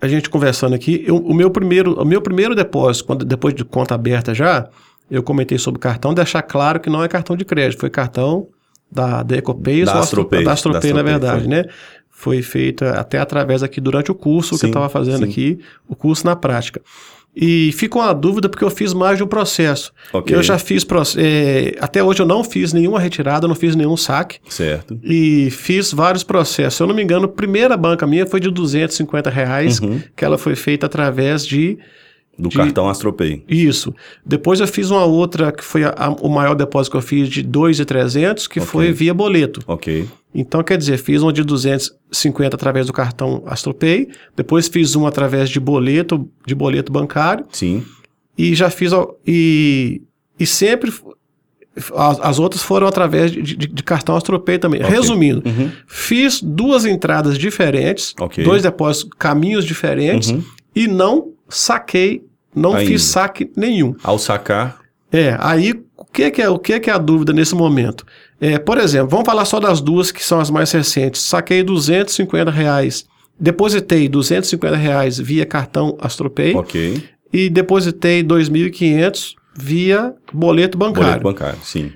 a gente conversando aqui, eu- o, meu primeiro, o meu primeiro depósito, quando, depois de conta aberta já, eu comentei sobre o cartão, deixar claro que não é cartão de crédito, foi cartão da, da EcoPay, Da AstroPay, da AstroPay, na verdade, foi. né? Foi feita até através aqui durante o curso que Sim, eu estava fazendo sim. aqui, o curso na prática. E ficou uma dúvida porque eu fiz mais de um processo. Ok. Eu já fiz, é, até hoje eu não fiz nenhuma retirada, não fiz nenhum saque Certo? e fiz vários processos. Se eu não me engano, a primeira banca minha foi de 250 reais, Uhum. que ela foi feita através de Do De- cartão AstroPay. isso. Depois eu fiz uma outra que foi a- a- o maior depósito que eu fiz de 2,300, que Ok. foi via boleto. Ok. Então, quer dizer, fiz uma de 250 através do cartão AstroPay, depois fiz uma através de boleto, de boleto bancário, Sim. e já fiz. E, e sempre. As, as outras foram através de, de- de cartão Astropay também. Ok. Resumindo, Uhum. fiz duas entradas diferentes, Ok. dois depósitos, caminhos diferentes, Uhum. e não saquei, não Ainda. fiz saque nenhum. Ao sacar, É, aí o que que é, o que que é a dúvida nesse momento? É, por exemplo, vamos falar só das duas que são as mais recentes. Saquei 250 reais, depositei 250 reais via cartão Astropay ok. e depositei 2.500 via boleto bancário. Boleto bancário, sim.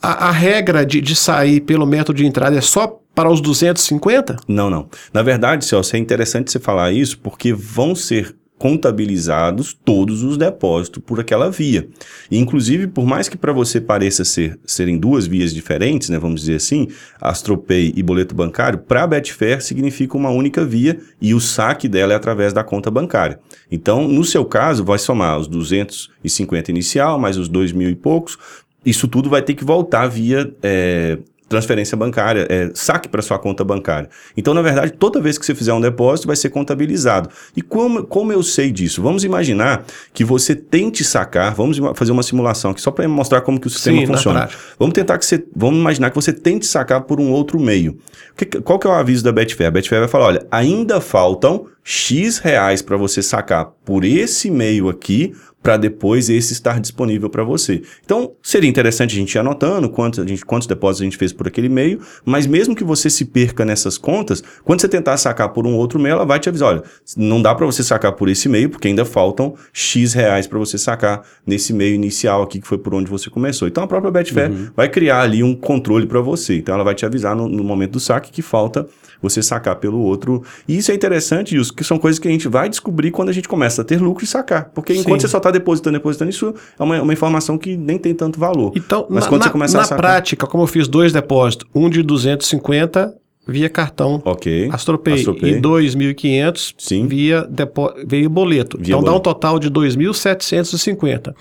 A, a regra de, de sair pelo método de entrada é só para os 250? Não, não. Na verdade, Celso, é interessante você falar isso porque vão ser contabilizados todos os depósitos por aquela via. E, inclusive, por mais que para você pareça ser serem duas vias diferentes, né, vamos dizer assim, Astropay e boleto bancário, para a Betfair significa uma única via e o saque dela é através da conta bancária. Então, no seu caso, vai somar os 250 inicial, mais os dois mil e poucos, isso tudo vai ter que voltar via é, transferência bancária, é, saque para sua conta bancária. Então, na verdade, toda vez que você fizer um depósito, vai ser contabilizado. E como, como eu sei disso? Vamos imaginar que você tente sacar, vamos fazer uma simulação aqui, só para mostrar como que o sistema Sim, na funciona. Vamos tentar que você, vamos imaginar que você tente sacar por um outro meio. Que- qual que é o aviso da Betfair? A Betfair vai falar, olha, ainda faltam X reais para você sacar por esse meio aqui, para depois esse estar disponível para você. Então, seria interessante a gente ir anotando quantos, a gente, quantos depósitos a gente fez por aquele meio, mas mesmo que você se perca nessas contas, quando você tentar sacar por um outro meio, ela vai te avisar, olha, não dá para você sacar por esse meio, porque ainda faltam X reais para você sacar nesse meio inicial aqui, que foi por onde você começou. Então, a própria Betfair vai criar ali um controle para você. Então, ela vai te avisar no, no momento do saque que falta você sacar pelo outro. E isso é interessante, Wilson, que são coisas que a gente vai descobrir quando a gente começa a ter lucro e sacar. Porque enquanto Sim. você só está depositando, depositando, isso é uma, uma informação que nem tem tanto valor. Então, Mas na, quando na- você começar na a sacar... prática, como eu fiz dois depósitos, um de 250 via cartão Ok. Astropay, Astropay. e 2.500 Sim. via, depo... via boleto. Via então dá um boleto. total de 2.750.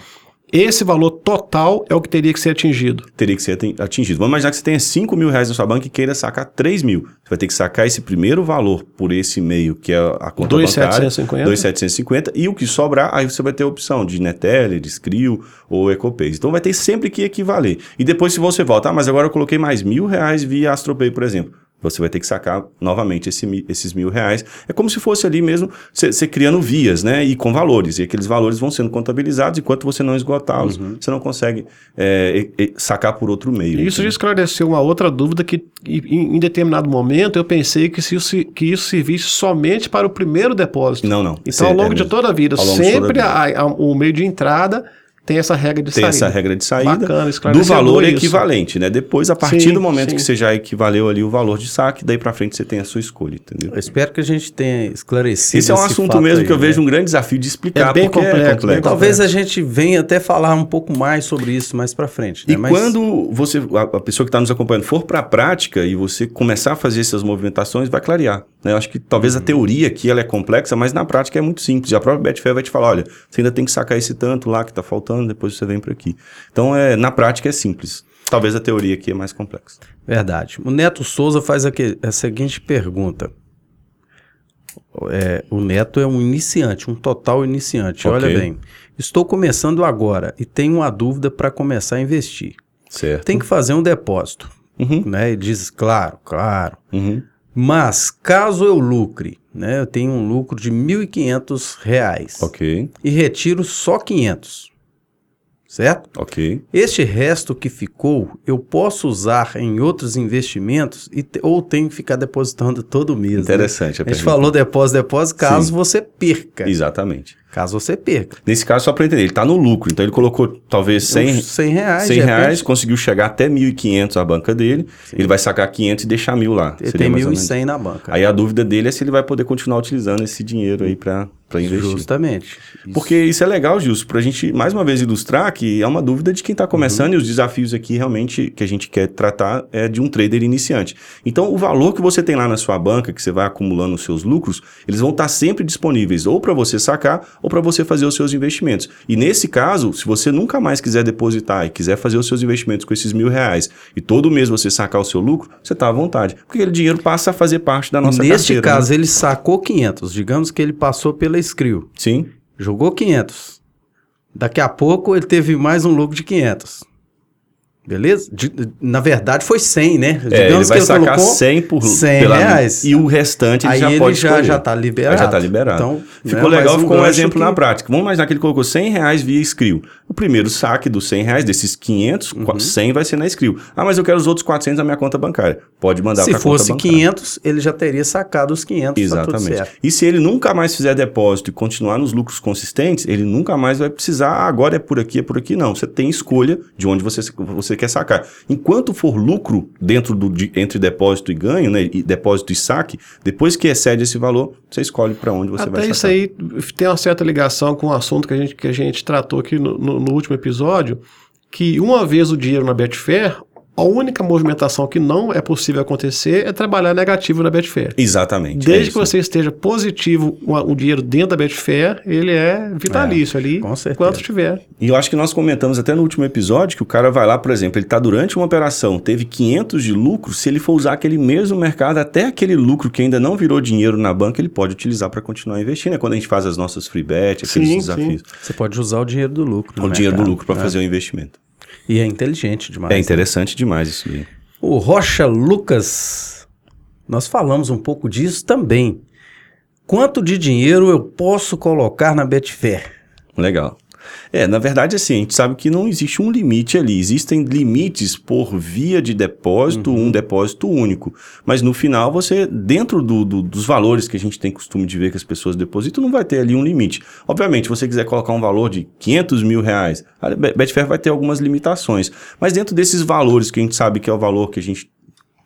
Esse valor total é o que teria que ser atingido. Teria que ser atin- atingido. Vamos imaginar que você tenha 5 mil reais na sua banca e queira sacar 3 mil. Você vai ter que sacar esse primeiro valor por esse meio, que é a conta bancária. 2.750. 2.750. E o que sobrar, aí você vai ter a opção de Neteller, de Skrill ou Ecopays. Então vai ter sempre que equivaler. E depois se você volta, ah, mas agora eu coloquei mais mil reais via Astropay, por exemplo. Você vai ter que sacar novamente esse esses mil reais. É como se fosse ali mesmo você criando vias, né? E com valores. E aqueles valores vão sendo contabilizados enquanto você não esgotá-los. Você não consegue é, sacar por outro meio. Isso já entendeu? esclareceu uma outra dúvida que, em, em determinado momento, eu pensei que, se isso, que isso servisse somente para o primeiro depósito. Não, não. Então, ao é longo de mesmo. toda a vida, de toda a sempre vida. a- a- o meio de entrada tem essa regra de Tem saída. essa regra de saída Bacana, do valor isso. equivalente, né? Depois, a partir Sim, do momento sim. que você já equivaleu ali o valor de saque, daí pra frente você tem a sua escolha, entendeu? Eu espero que a gente tenha esclarecido Esse é um assunto fato mesmo aí, que eu né? vejo um grande desafio de explicar, É bem porque complexo, é bem complexo. Talvez a gente venha até falar um pouco mais sobre isso mais pra frente. Né? E Mas- quando você, a, pessoa que está nos acompanhando for para a prática e você começar a fazer essas movimentações, vai clarear. né? Eu acho que talvez Uhum. a teoria aqui ela é complexa, mas na prática é muito simples. E a própria Betfair vai te falar, olha, você ainda tem que sacar esse tanto lá que está faltando, depois você vem para aqui. Então, é, na prática é simples. Talvez a teoria aqui é mais complexa. Verdade. O Neto Souza faz aqui, a seguinte pergunta. É, o Neto é um iniciante, um total iniciante. Ok. Olha bem, estou começando agora e tenho uma dúvida para começar a investir. Certo. Tem que fazer um depósito, Uhum, né? E diz, claro, claro. uhum. Mas caso eu lucre, né? Eu tenho um lucro de 1.500 reais Ok, e retiro só 500, certo? ok. Este resto que ficou, eu posso usar em outros investimentos e te- ou tenho que ficar depositando todo mês. né? Interessante a A gente falou depósito, depósito, caso Sim. você perca. Exatamente. Caso você perca. Nesse caso, só para entender, ele está no lucro, então ele colocou talvez 100, Uns 100 reais. 100 de reais, conseguiu chegar até 1.500 a banca dele, ele vai sacar 500 e deixar mil lá. Ele tem mais ou menos. 1.100 na banca. Aí a dúvida dele é se ele vai poder continuar utilizando esse dinheiro aí para investir. Justamente. Porque isso é legal, Gilson, para a gente mais uma vez ilustrar que é uma dúvida de quem está começando e os desafios aqui realmente que a gente quer tratar é de um trader iniciante. Então, o valor que você tem lá na sua banca, que você vai acumulando os seus lucros, eles vão estar sempre disponíveis ou para você sacar ou para você fazer os seus investimentos. E nesse caso, se você nunca mais quiser depositar e quiser fazer os seus investimentos com esses mil reais e todo mês você sacar o seu lucro, você está à vontade. Porque aquele dinheiro passa a fazer parte da nossa Neste carteira. caso, né? ele sacou 500. Digamos que ele passou pela Skrill. Sim, Jogou 500. Daqui a pouco ele teve mais um lucro de 500. Beleza? De- na verdade foi 100, né? É, ele vai sacar colocou 100 por 100 pela- reais. E o restante ele Aí já ele pode já, escolher. já tá liberado. Aí já tá liberado. Então, Ficou né, legal, mais ficou um exemplo que- na prática. Vamos imaginar que ele colocou 100 reais via Skrill. O primeiro saque dos 100 reais, desses 500, Uhum. qua- 100 vai ser na Skrill. Ah, mas eu quero os outros 400 na minha conta bancária. Pode mandar Se para fosse conta bancária. 500, ele já teria sacado os 500. Tá Exatamente. certo. E se ele nunca mais fizer depósito e continuar nos lucros consistentes, ele nunca mais vai precisar, ah, agora é por aqui, é por aqui. Não, você tem escolha de onde você, você quer sacar. Enquanto for lucro dentro do, de- entre depósito e ganho, né, e depósito e saque, depois que excede esse valor, você escolhe para onde você vai Até sacar. isso aí tem uma certa ligação com o assunto que a gente, que a gente tratou aqui no, no- no último episódio, que uma vez o dinheiro na Betfair, a única movimentação que não é possível acontecer é trabalhar negativo na Betfair. Exatamente. é Desde que isso. você esteja positivo o, o dinheiro dentro da Betfair, ele é vitalício ali, com certeza. enquanto estiver. E eu acho que nós comentamos até no último episódio que o cara vai lá, por exemplo, ele está durante uma operação, teve 500 de lucro, se ele for usar aquele mesmo mercado, até aquele lucro que ainda não virou dinheiro na banca, ele pode utilizar para continuar investindo. É quando a gente faz as nossas free bet, aqueles Sim, desafios. Você pode usar o dinheiro do lucro. no O dinheiro do lucro para né? fazer o investimento. E é inteligente demais. É né? interessante demais isso aí. O Rocha Lucas, nós falamos um pouco disso também. Quanto de dinheiro eu posso colocar na Betfair? Legal. É, na verdade, assim, a gente sabe que não existe um limite ali. Existem limites por via de depósito, um depósito único. Mas no final, você, dentro do- do- dos valores que a gente tem costume de ver que as pessoas depositam, não vai ter ali um limite. Obviamente, se você quiser colocar um valor de 500 mil reais, a Be- Betfair vai ter algumas limitações. Mas dentro desses valores que a gente sabe que é o valor que a gente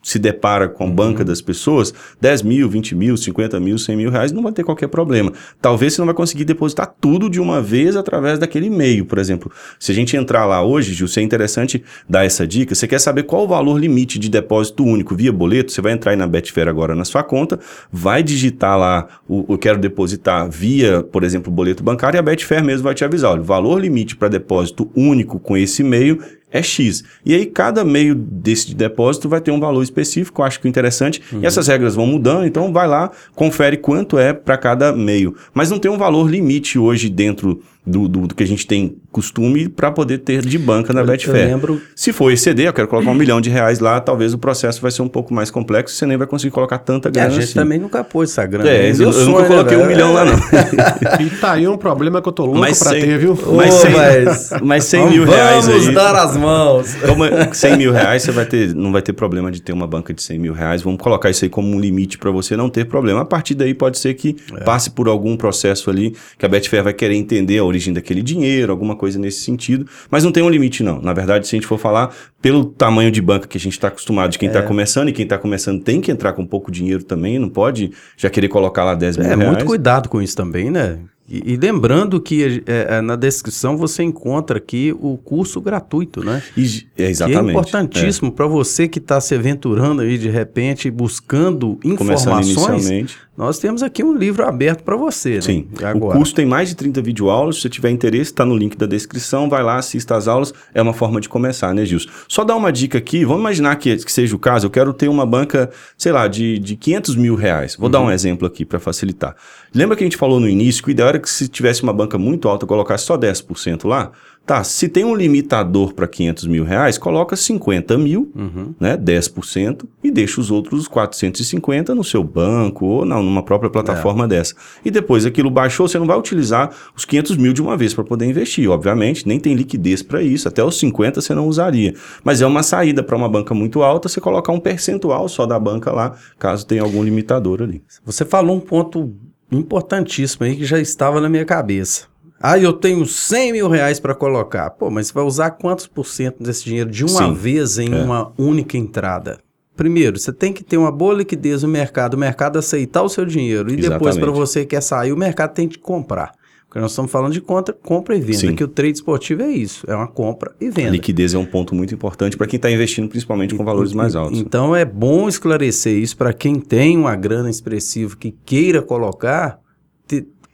se depara com a banca das pessoas, 10 mil, 20 mil, 50 mil, 100 mil reais, não vai ter qualquer problema. Talvez você não vai conseguir depositar tudo de uma vez através daquele e-mail, por exemplo. Se a gente entrar lá hoje, Gil, é interessante dar essa dica, você quer saber qual o valor limite de depósito único via boleto, você vai entrar aí na Betfair agora na sua conta, vai digitar lá o eu quero depositar via, por exemplo, boleto bancário e a Betfair mesmo vai te avisar, olha, o valor limite para depósito único com esse e-mail é X. E aí, cada meio desse de depósito vai ter um valor específico, acho que interessante. E essas regras vão mudando, então vai lá, confere quanto é para cada meio. Mas não tem um valor limite hoje dentro do, do, do que a gente tem costume para poder ter de banca na Eu- Betfair. eu lembro- Se for exceder, eu quero colocar um milhão de reais lá, talvez o processo vai ser um pouco mais complexo, você nem vai conseguir colocar tanta É, grana a gente assim. também nunca pôs essa grana. É, É eu, eu nunca sonho, coloquei né, um milhão lá, não. E tá aí um problema que eu tô louco sem- ter, viu? Mas Ô, cem- mas- mas 100 mil reais Vamos aí- dar as mãos. Como é 100 mil reais, você vai ter, não vai ter problema de ter uma banca de 100 mil reais. Vamos colocar isso aí como um limite para você não ter problema. A partir daí pode ser que É. passe por algum processo ali que a Betfair vai querer entender a origem daquele dinheiro, alguma coisa nesse sentido. Mas não tem um limite, não. Na verdade, se a gente for falar pelo tamanho de banca que a gente está acostumado, de quem está É. começando, e quem está começando tem que entrar com pouco dinheiro também, não pode já querer colocar lá 10 mil É, reais. muito cuidado com isso também, né? E, e lembrando que é, é, na descrição você encontra aqui o curso gratuito, né? E- é, Que exatamente. é importantíssimo para você que está se aventurando aí de repente, buscando É. Começando informações. inicialmente. Nós temos aqui um livro aberto para você, né? Sim. Agora. O curso tem mais de 30 videoaulas. Se você tiver interesse, está no link da descrição. Vai lá, assista as aulas. É uma forma de começar, né, Gilson? Só dar uma dica aqui. Vamos imaginar que, que seja o caso. Eu quero ter uma banca, sei lá, de, de 500 mil reais. Vou Uhum. dar um exemplo aqui para facilitar. Lembra que a gente falou no início que o ideal era que se tivesse uma banca muito alta, colocasse só 10% lá? Tá, se tem um limitador para 500 mil reais, coloca 50 mil, Uhum. né, 10%, e deixa os outros 450 no seu banco ou na, numa própria plataforma dessa. E depois aquilo baixou, você não vai utilizar os 500 mil de uma vez para poder investir. Obviamente, nem tem liquidez para isso. Até os 50 você não usaria. Mas é uma saída para uma banca muito alta, você colocar um percentual só da banca lá, caso tenha algum limitador ali. Você falou um ponto importantíssimo aí que já estava na minha cabeça. Ah, eu tenho 100 mil reais para colocar. Pô, mas você vai usar quantos por cento desse dinheiro de uma Sim, vez em é. uma única entrada? Primeiro, você tem que ter uma boa liquidez no mercado, o mercado aceitar o seu dinheiro. E depois, Exatamente. para você que quer sair, o mercado tem que comprar. Porque nós estamos falando de contra, compra e venda, Sim. que o trade esportivo é isso, é uma compra e A venda. liquidez é um ponto muito importante para quem está investindo, principalmente com valores mais altos. Então é bom esclarecer isso para quem tem uma grana expressiva que queira colocar,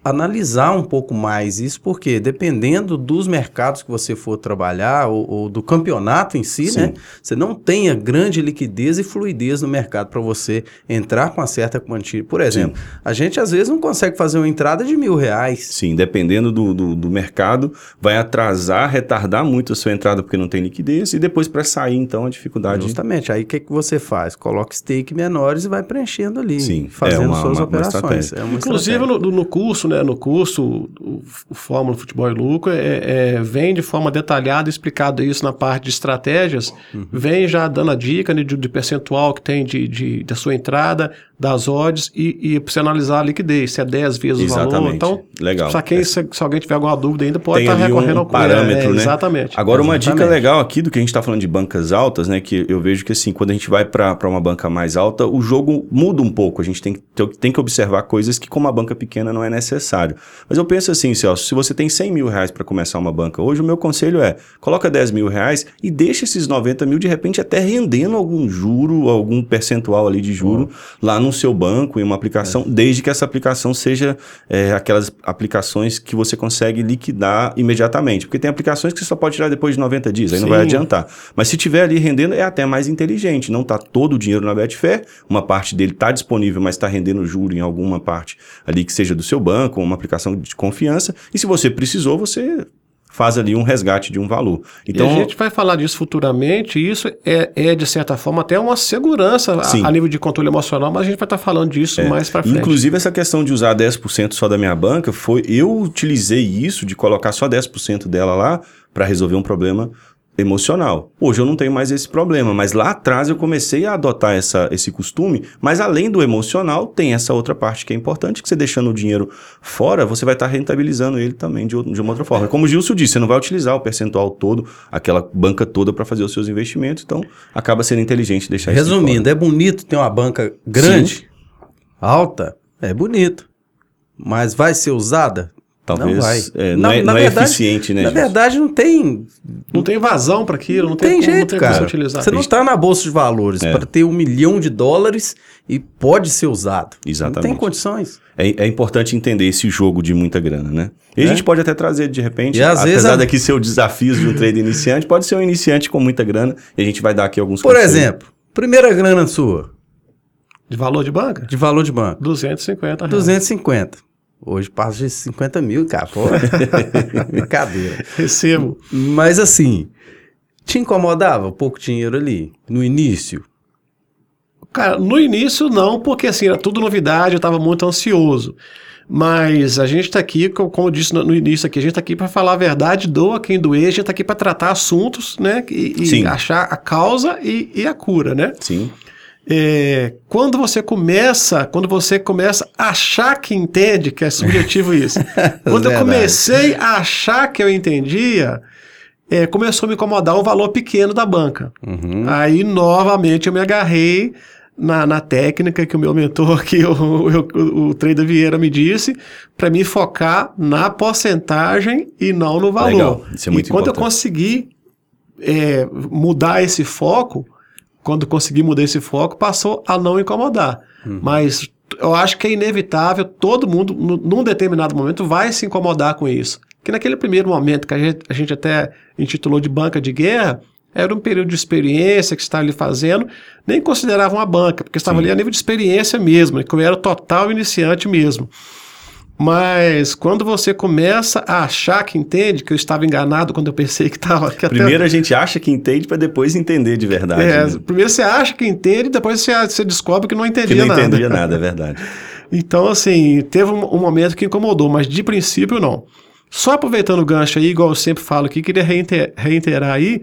analisar um pouco mais isso, porque dependendo dos mercados que você for trabalhar, ou, ou do campeonato em si, Sim. né? Você não tenha grande liquidez e fluidez no mercado para você entrar com uma certa quantia. Por exemplo, a gente às vezes não consegue fazer uma entrada de mil reais. Sim, dependendo do, do, do mercado, vai atrasar, retardar muito a sua entrada porque não tem liquidez e depois para sair, então, a dificuldade. Justamente. Aí o que, que você faz? Coloca stake menores e vai preenchendo ali, Sim, fazendo é uma- suas uma- operações. É uma Inclusive estratégia. no, no curso, né? No curso, o, o Fórmula Futebol e Lucro é, é, vem de forma detalhada explicado isso na parte de estratégias, Uhum. vem já dando a dica né, de, de percentual que tem de, de- da sua entrada, das odds e, e para você analisar a liquidez, se é 10 vezes o valor. Exatamente. Então, Legal. só quem, se, se alguém tiver alguma dúvida ainda, pode Tem estar ali recorrendo um ao parâmetro, é, né? Exatamente. Agora, uma dica Exatamente. legal aqui do que a gente está falando de bancas altas, né? Que eu vejo que assim, quando a gente vai para uma banca mais alta, o jogo muda um pouco. A gente tem que, ter- tem que observar coisas que, com uma banca pequena, não é necessário. Mas eu penso assim, Celso, se você tem 100 mil reais para começar uma banca hoje, o meu conselho é coloca 10 mil reais e deixa esses 90 mil de repente até rendendo algum juro, algum percentual ali de juro lá no seu banco, em uma aplicação, desde que essa aplicação seja é, aquelas aplicações que você consegue liquidar imediatamente. Porque tem aplicações que você só pode tirar depois de 90 dias, aí não vai Sim. adiantar. Mas se tiver ali rendendo, é até mais inteligente. Não está todo o dinheiro na Betfair, uma parte dele está disponível, mas está rendendo juro em alguma parte ali que seja do seu banco, uma aplicação de confiança. E se você precisou, você faz ali um resgate de um valor. Então, e a gente vai falar disso futuramente, e isso é, é, de certa forma, até uma segurança a- a, nível de controle emocional, mas a gente vai estar falando disso mais para frente. Inclusive, essa questão de usar 10% só da minha banca, foi eu utilizei isso de colocar só 10% dela lá para resolver um problema emocional. Hoje eu não tenho mais esse problema, mas lá atrás eu comecei a adotar essa, esse costume, mas além do emocional, tem essa outra parte que é importante, que você deixando o dinheiro fora, você vai estar rentabilizando ele também de, de uma outra forma. Como o Gilson disse, você não vai utilizar o percentual todo, aquela banca toda para fazer os seus investimentos, então acaba sendo inteligente deixar isso. Resumindo, é bonito ter uma banca grande, alta, é bonito. Mas vai ser usada? Talvez não vai. é, não, Na- é, na não é verdade- eficiente, né? Na Gilson? verdade, não tem, Não tem vazão para aquilo, não não tem, tem como, não tem cara. utilizar. Você não está na bolsa de valores É. para ter um milhão de dólares e pode ser usado. Não Exatamente. tem condições. É, é importante entender esse jogo de muita grana, né? E a É. gente pode até trazer, de repente, E às apesar vezes a- daqui ser o desafio de um trader iniciante, pode ser um iniciante com muita grana e a gente vai dar aqui alguns Por conselhos. exemplo, primeira grana sua, De valor de banca? de valor de banco, 250 reais. 250. Hoje passa de 50 mil, cara. Pô. Brincadeira. Recebo. Mas assim, te incomodava pouco dinheiro ali, no início? Cara, no início não, porque assim, era tudo novidade, eu estava muito ansioso. Mas a gente está aqui, co- como eu disse no início aqui, a gente está aqui para falar a verdade, doa quem doer, a gente está aqui para tratar assuntos, né? E, e achar a causa e, e a cura, né? Sim, É, quando você começa, quando você começa a achar que entende, que é subjetivo isso. quando eu comecei a achar que eu entendia, é, começou a me incomodar o valor pequeno da banca. Uhum. Aí, novamente, eu me agarrei na, na técnica que o meu mentor aqui, o, o, o Trader Vieira, me disse, para me focar na porcentagem e não no valor. Legal, isso é muito e quando eu importante. consegui é, mudar esse foco, quando consegui mudar esse foco, passou a não incomodar. Uhum. Mas eu acho que é inevitável, todo mundo, nu- num determinado momento, vai se incomodar com isso. Que naquele primeiro momento que a gente, a gente até intitulou de banca de guerra, era um período de experiência que estava ali fazendo, nem considerava uma banca, porque estava Sim. ali a nível de experiência mesmo, que eu era total iniciante mesmo. Mas quando você começa a achar que entende, que eu estava enganado quando eu pensei que estava. Que até- primeiro a gente acha que entende para depois entender de verdade. é, né? primeiro você acha que entende, depois você, você descobre que não entendia Que não nada. entendia nada, é verdade. Então, assim, teve um, um momento que incomodou, mas de princípio não. Só aproveitando o gancho aí, igual eu sempre falo aqui, queria reiter- reiterar aí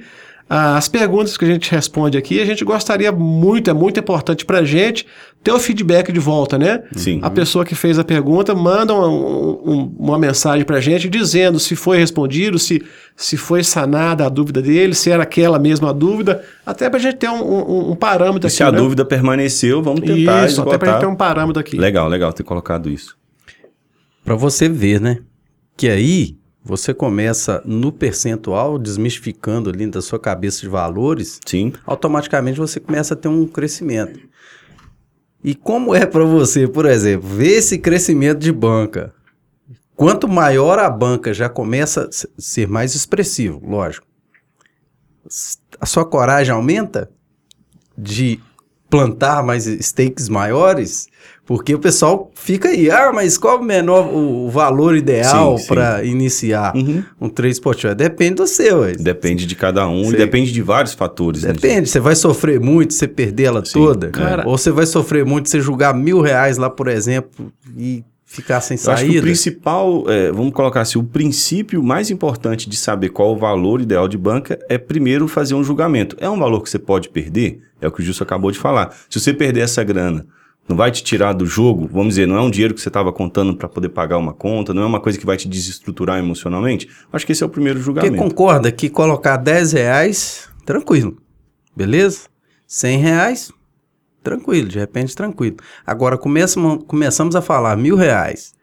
as perguntas que a gente responde aqui. A gente gostaria muito, é muito importante pra gente ter o feedback de volta, né? Sim. A pessoa que fez a pergunta manda um- um- uma mensagem pra gente dizendo se foi respondido, se, se foi sanada a dúvida dele, se era aquela mesma dúvida, até pra gente ter um, um- um parâmetro E aqui. se a né? dúvida permaneceu, vamos tentar Isso, até pra gente esgotar. ter um parâmetro aqui. Legal, legal ter colocado isso. Para você ver, né? Que aí você começa no percentual, desmistificando ali da sua cabeça de valores, Sim, automaticamente você começa a ter um crescimento. E como é para você, por exemplo, ver esse crescimento de banca? quanto maior a banca já começa a se- ser mais expressivo, lógico. A sua coragem aumenta de plantar mais stakes maiores, porque o pessoal fica aí, ah, mas qual o menor o, valor ideal para iniciar Uhum. um trade esportivo? Depende do seu. ué. Depende de cada um e depende de vários fatores. né, Depende, você vai sofrer muito se você perder ela Sim, toda, cara. ou você vai sofrer muito se você jogar mil reais lá, por exemplo, e ficar sem Eu acho que o saída. principal, é, vamos colocar assim, o princípio mais importante de saber qual o valor ideal de banca é primeiro fazer um julgamento. É um valor que você pode perder? É o que o Justo acabou de falar. Se você perder essa grana, não vai te tirar do jogo, vamos dizer, não é um dinheiro que você estava contando para poder pagar uma conta, não é uma coisa que vai te desestruturar emocionalmente. Acho que esse é o primeiro Porque julgamento. concorda que colocar 10 reais, tranquilo, beleza? 100 reais, tranquilo, de repente tranquilo. Agora começamos, começamos a falar mil reais,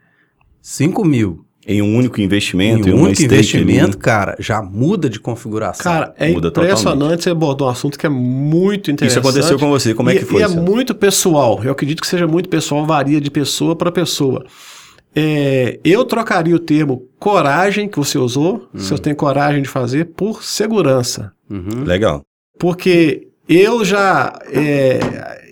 5 mil, Em um único investimento, em em um único investimento, ali. cara, já muda de configuração. Cara, é Muda impressionante você abordou um assunto que é muito Isso interessante. aconteceu com você, como é e, que foi? E é muito pessoal. Eu acredito que seja muito pessoal, varia de pessoa para pessoa. É, eu trocaria o termo coragem que você usou, se eu tenho coragem de fazer, por segurança. Uhum. Legal. Porque eu já. é,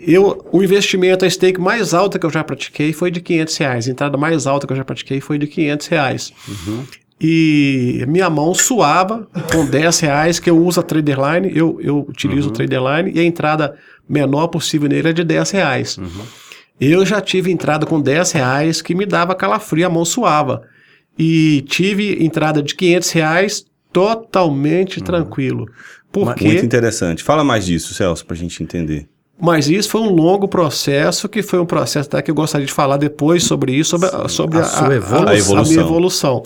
eu, o investimento, a stake mais alta que eu já pratiquei foi de 500 reais. A entrada mais alta que eu já pratiquei foi de 500 reais. Uhum. E minha mão suava com 10 reais, que eu uso a Traderline, eu, eu utilizo Uhum. o Traderline, e a entrada menor possível nele é de 10 reais. Uhum. Eu já tive entrada com 10 reais que me dava calafrio, a mão suava. E tive entrada de 500 reais totalmente tranquilo. Porque, Muito interessante. Fala mais disso, Celso, pra gente entender. mas isso foi um longo processo, que foi um processo até que eu gostaria de falar depois sobre isso, sobre, a- sobre A a, sua a- evolução. a- A evolução. minha evolução.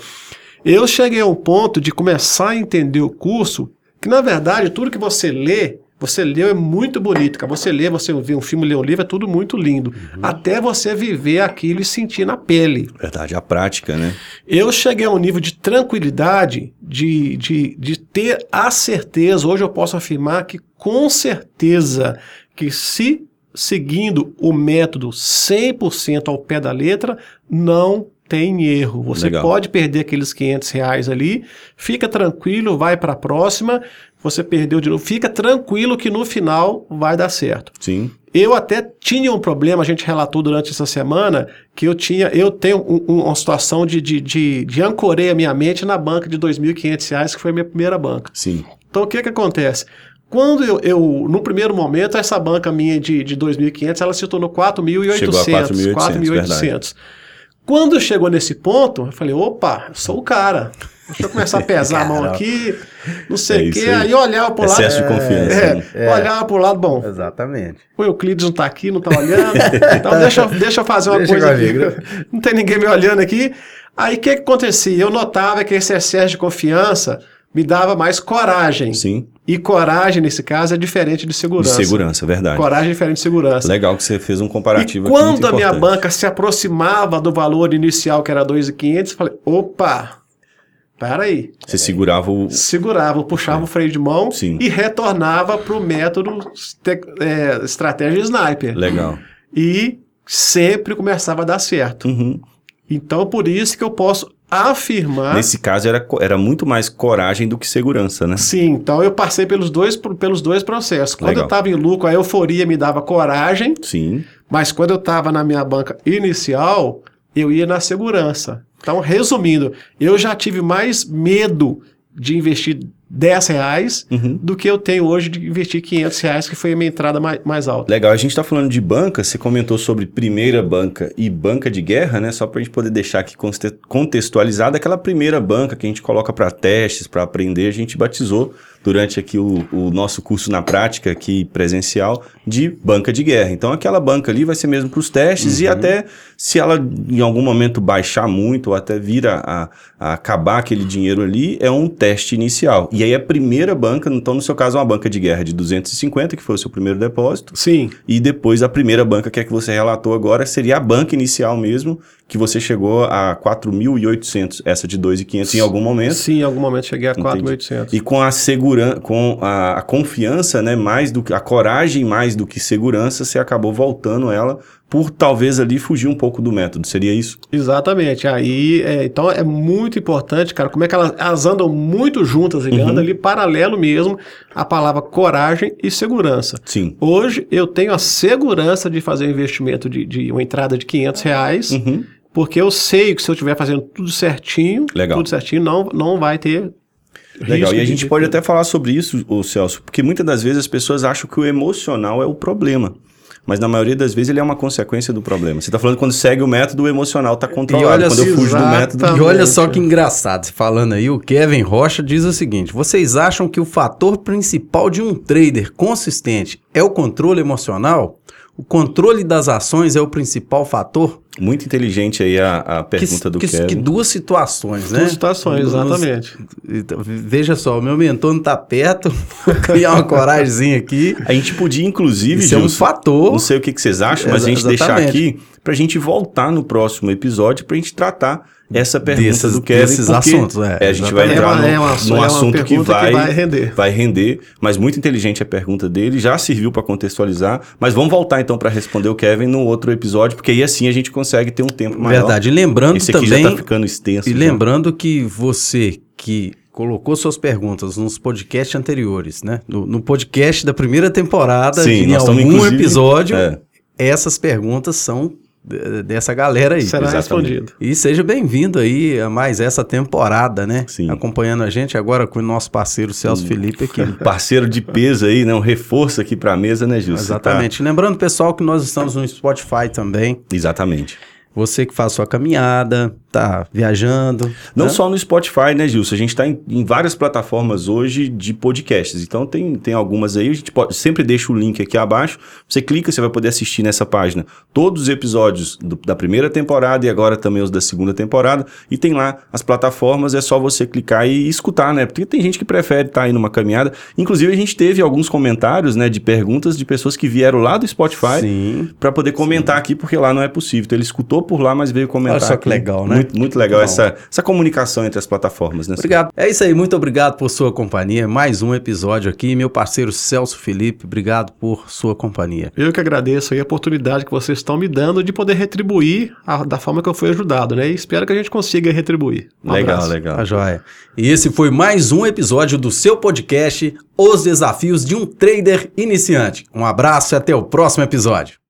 Eu cheguei a um ponto de começar a entender o curso, que na verdade tudo que você lê, você leu é muito bonito. cara. Você lê, você vê um filme, lê um livro, é tudo muito lindo. Uhum. Até você viver aquilo e sentir na pele. Verdade, a prática, né? Eu cheguei a um nível de tranquilidade, de, de, de ter a certeza, hoje eu posso afirmar que com certeza, que se seguindo o método 100% ao pé da letra, não tem erro. Você Legal. pode perder aqueles 500 reais ali, fica tranquilo, vai para a próxima, você perdeu de novo, fica tranquilo que no final vai dar certo. Sim. Eu até tinha um problema, a gente relatou durante essa semana, que eu tinha, eu tenho um- um- uma situação de, de, de, de ancorei a minha mente na banca de 2.500 reais, que foi a minha primeira banca. Sim. Então o que que acontece? Quando eu, eu no primeiro momento, essa banca minha de, de 2.500, ela se tornou 4.800. Chegou a 4.800, 4.800. Quando chegou nesse ponto, eu falei, opa, eu sou o cara. Deixa eu começar a pesar a mão aqui, não É sei o isso quê. aí. Aí eu olhava pro lado. Excesso de confiança, É, né? Olhava pro lado, bom, Exatamente. o Euclides não tá aqui, não tá olhando. Então deixa, eu- deixa eu fazer uma Deixa coisa aqui. comigo. Não tem ninguém me olhando aqui. Aí o que, que acontecia? Eu notava que esse excesso de confiança me dava mais coragem. Sim. E coragem, nesse caso, é diferente de De segurança. segurança, verdade. Coragem é diferente de segurança. Legal que você fez um E comparativo aqui quando a minha importante. banca se aproximava do valor inicial, que era 2.500, eu falei, opa, peraí. Você segurava o. Segurava, puxava o freio de mão Sim. e retornava para o método te- é, estratégia sniper. Legal. E sempre começava a dar certo. Uhum. Então, por isso que eu posso afirmar. Nesse caso, era, era muito mais coragem do que segurança, né? Sim, então eu passei pelos dois, pelos dois processos. Quando Legal. eu estava em lucro, a euforia me dava coragem, Sim. mas quando eu estava na minha banca inicial, eu ia na segurança. Então, resumindo, eu já tive mais medo de investir 10 reais Uhum. do que eu tenho hoje de investir 500 reais, que foi a minha entrada mais, mais alta. Legal, a gente está falando de banca, você comentou sobre primeira banca e banca de guerra, né? Só para a gente poder deixar aqui contextualizada, aquela primeira banca que a gente coloca para testes, para aprender, a gente batizou durante aqui o, o nosso curso na prática aqui presencial de banca de guerra. Então aquela banca ali vai ser mesmo para os testes e até se ela em algum momento baixar muito ou até vir a, a- a acabar aquele dinheiro ali, é um teste inicial. E aí a primeira banca, então no seu caso é uma banca de guerra de 250, que foi o seu primeiro depósito, Sim, e depois a primeira banca que é que você relatou agora seria a banca inicial mesmo, que você chegou a 4.800, essa de 2.500 em algum momento. sim, em algum momento cheguei a Entendi. 4.800. E com a segurança, com a, a confiança, né, mais do que a coragem mais do que segurança, você acabou voltando ela por talvez ali fugir um pouco do método. Seria isso? Exatamente. Aí, é, então é muito importante, cara, como é que elas, elas andam muito juntas, ele Uhum. anda ali paralelo mesmo, a palavra coragem e segurança. Sim. Hoje eu tenho a segurança de fazer um investimento de, de uma entrada de 500 reais, Uhum. porque eu sei que se eu estiver fazendo tudo certinho, Legal. tudo certinho, não, não vai ter Legal. E a gente de- pode até falar sobre isso, ô Celso, porque muitas das vezes as pessoas acham que o emocional é o problema. Mas na maioria das vezes ele é uma consequência do problema. Você está falando quando segue o método, o emocional está controlado. olha quando eu fujo do método. E olha só que engraçado, você falando aí, o Kevin Rocha diz o seguinte: vocês acham que o fator principal de um trader consistente é o controle emocional? O controle das ações é o principal fator? Muito inteligente aí a, a pergunta que, do que, Kevin. que duas situações, né? Duas situações, exatamente. Então, veja só, o meu mentor não tá perto, vou criar uma coragemzinha aqui. A gente podia, inclusive, Isso é um Gilson, fator. Não sei o que, que vocês acham, mas Exa- a gente deixar exatamente. aqui pra gente voltar no próximo episódio pra gente tratar essa pergunta Desses- do Kevin. desses assuntos, é, a gente vai entrar É uma- no, é uma- num é assunto que pergunta que vai, vai render. vai render, mas muito inteligente a pergunta dele, já serviu pra contextualizar, mas vamos voltar então pra responder o Kevin no outro episódio, porque aí assim a gente consegue ter um tempo maior. Verdade. E lembrando Esse aqui também. já tá ficando extenso. E já. lembrando que você que colocou suas perguntas nos podcasts anteriores, né? No, no podcast da primeira temporada, Sim, em algum episódio, É. essas perguntas são dessa galera aí. Será exatamente. respondido. E seja bem-vindo aí a mais essa temporada, né? Sim. Acompanhando a gente agora com o nosso parceiro Celso Felipe aqui. Um parceiro de peso aí, né? Um reforço aqui pra mesa, né, Gilson? Exatamente. Lembrando, pessoal, que nós estamos no Spotify também. Tá- Exatamente. Você que faz sua caminhada, tá viajando. Não né? só no Spotify, né, Gilson? A gente está em, em várias plataformas hoje de podcasts. Então tem, tem algumas aí. A gente pode, sempre deixa o link aqui abaixo. Você clica, você vai poder assistir nessa página todos os episódios do- da primeira temporada e agora também os da segunda temporada. E tem lá as plataformas, é só você clicar e escutar, né? Porque tem gente que prefere estar aí numa caminhada. Inclusive, a gente teve alguns comentários, né, de perguntas de pessoas que vieram lá do Spotify Sim. para poder comentar aqui, porque lá não é possível. Então ele escutou por lá, mas veio comentar. Olha só que aqui. legal, né? Muito, muito legal Bom. essa, essa comunicação entre as plataformas, né? Obrigado. É isso aí, muito obrigado por sua companhia. Mais um episódio aqui. Meu parceiro Celso Felipe, obrigado por sua companhia. Eu que agradeço aí a oportunidade que vocês estão me dando de poder retribuir a- da forma que eu fui ajudado, né? E espero que a gente consiga retribuir. Um legal, abraço. legal. Tá joia. E esse foi mais um episódio do seu podcast Os Desafios de um Trader Iniciante. Um abraço e até o próximo episódio.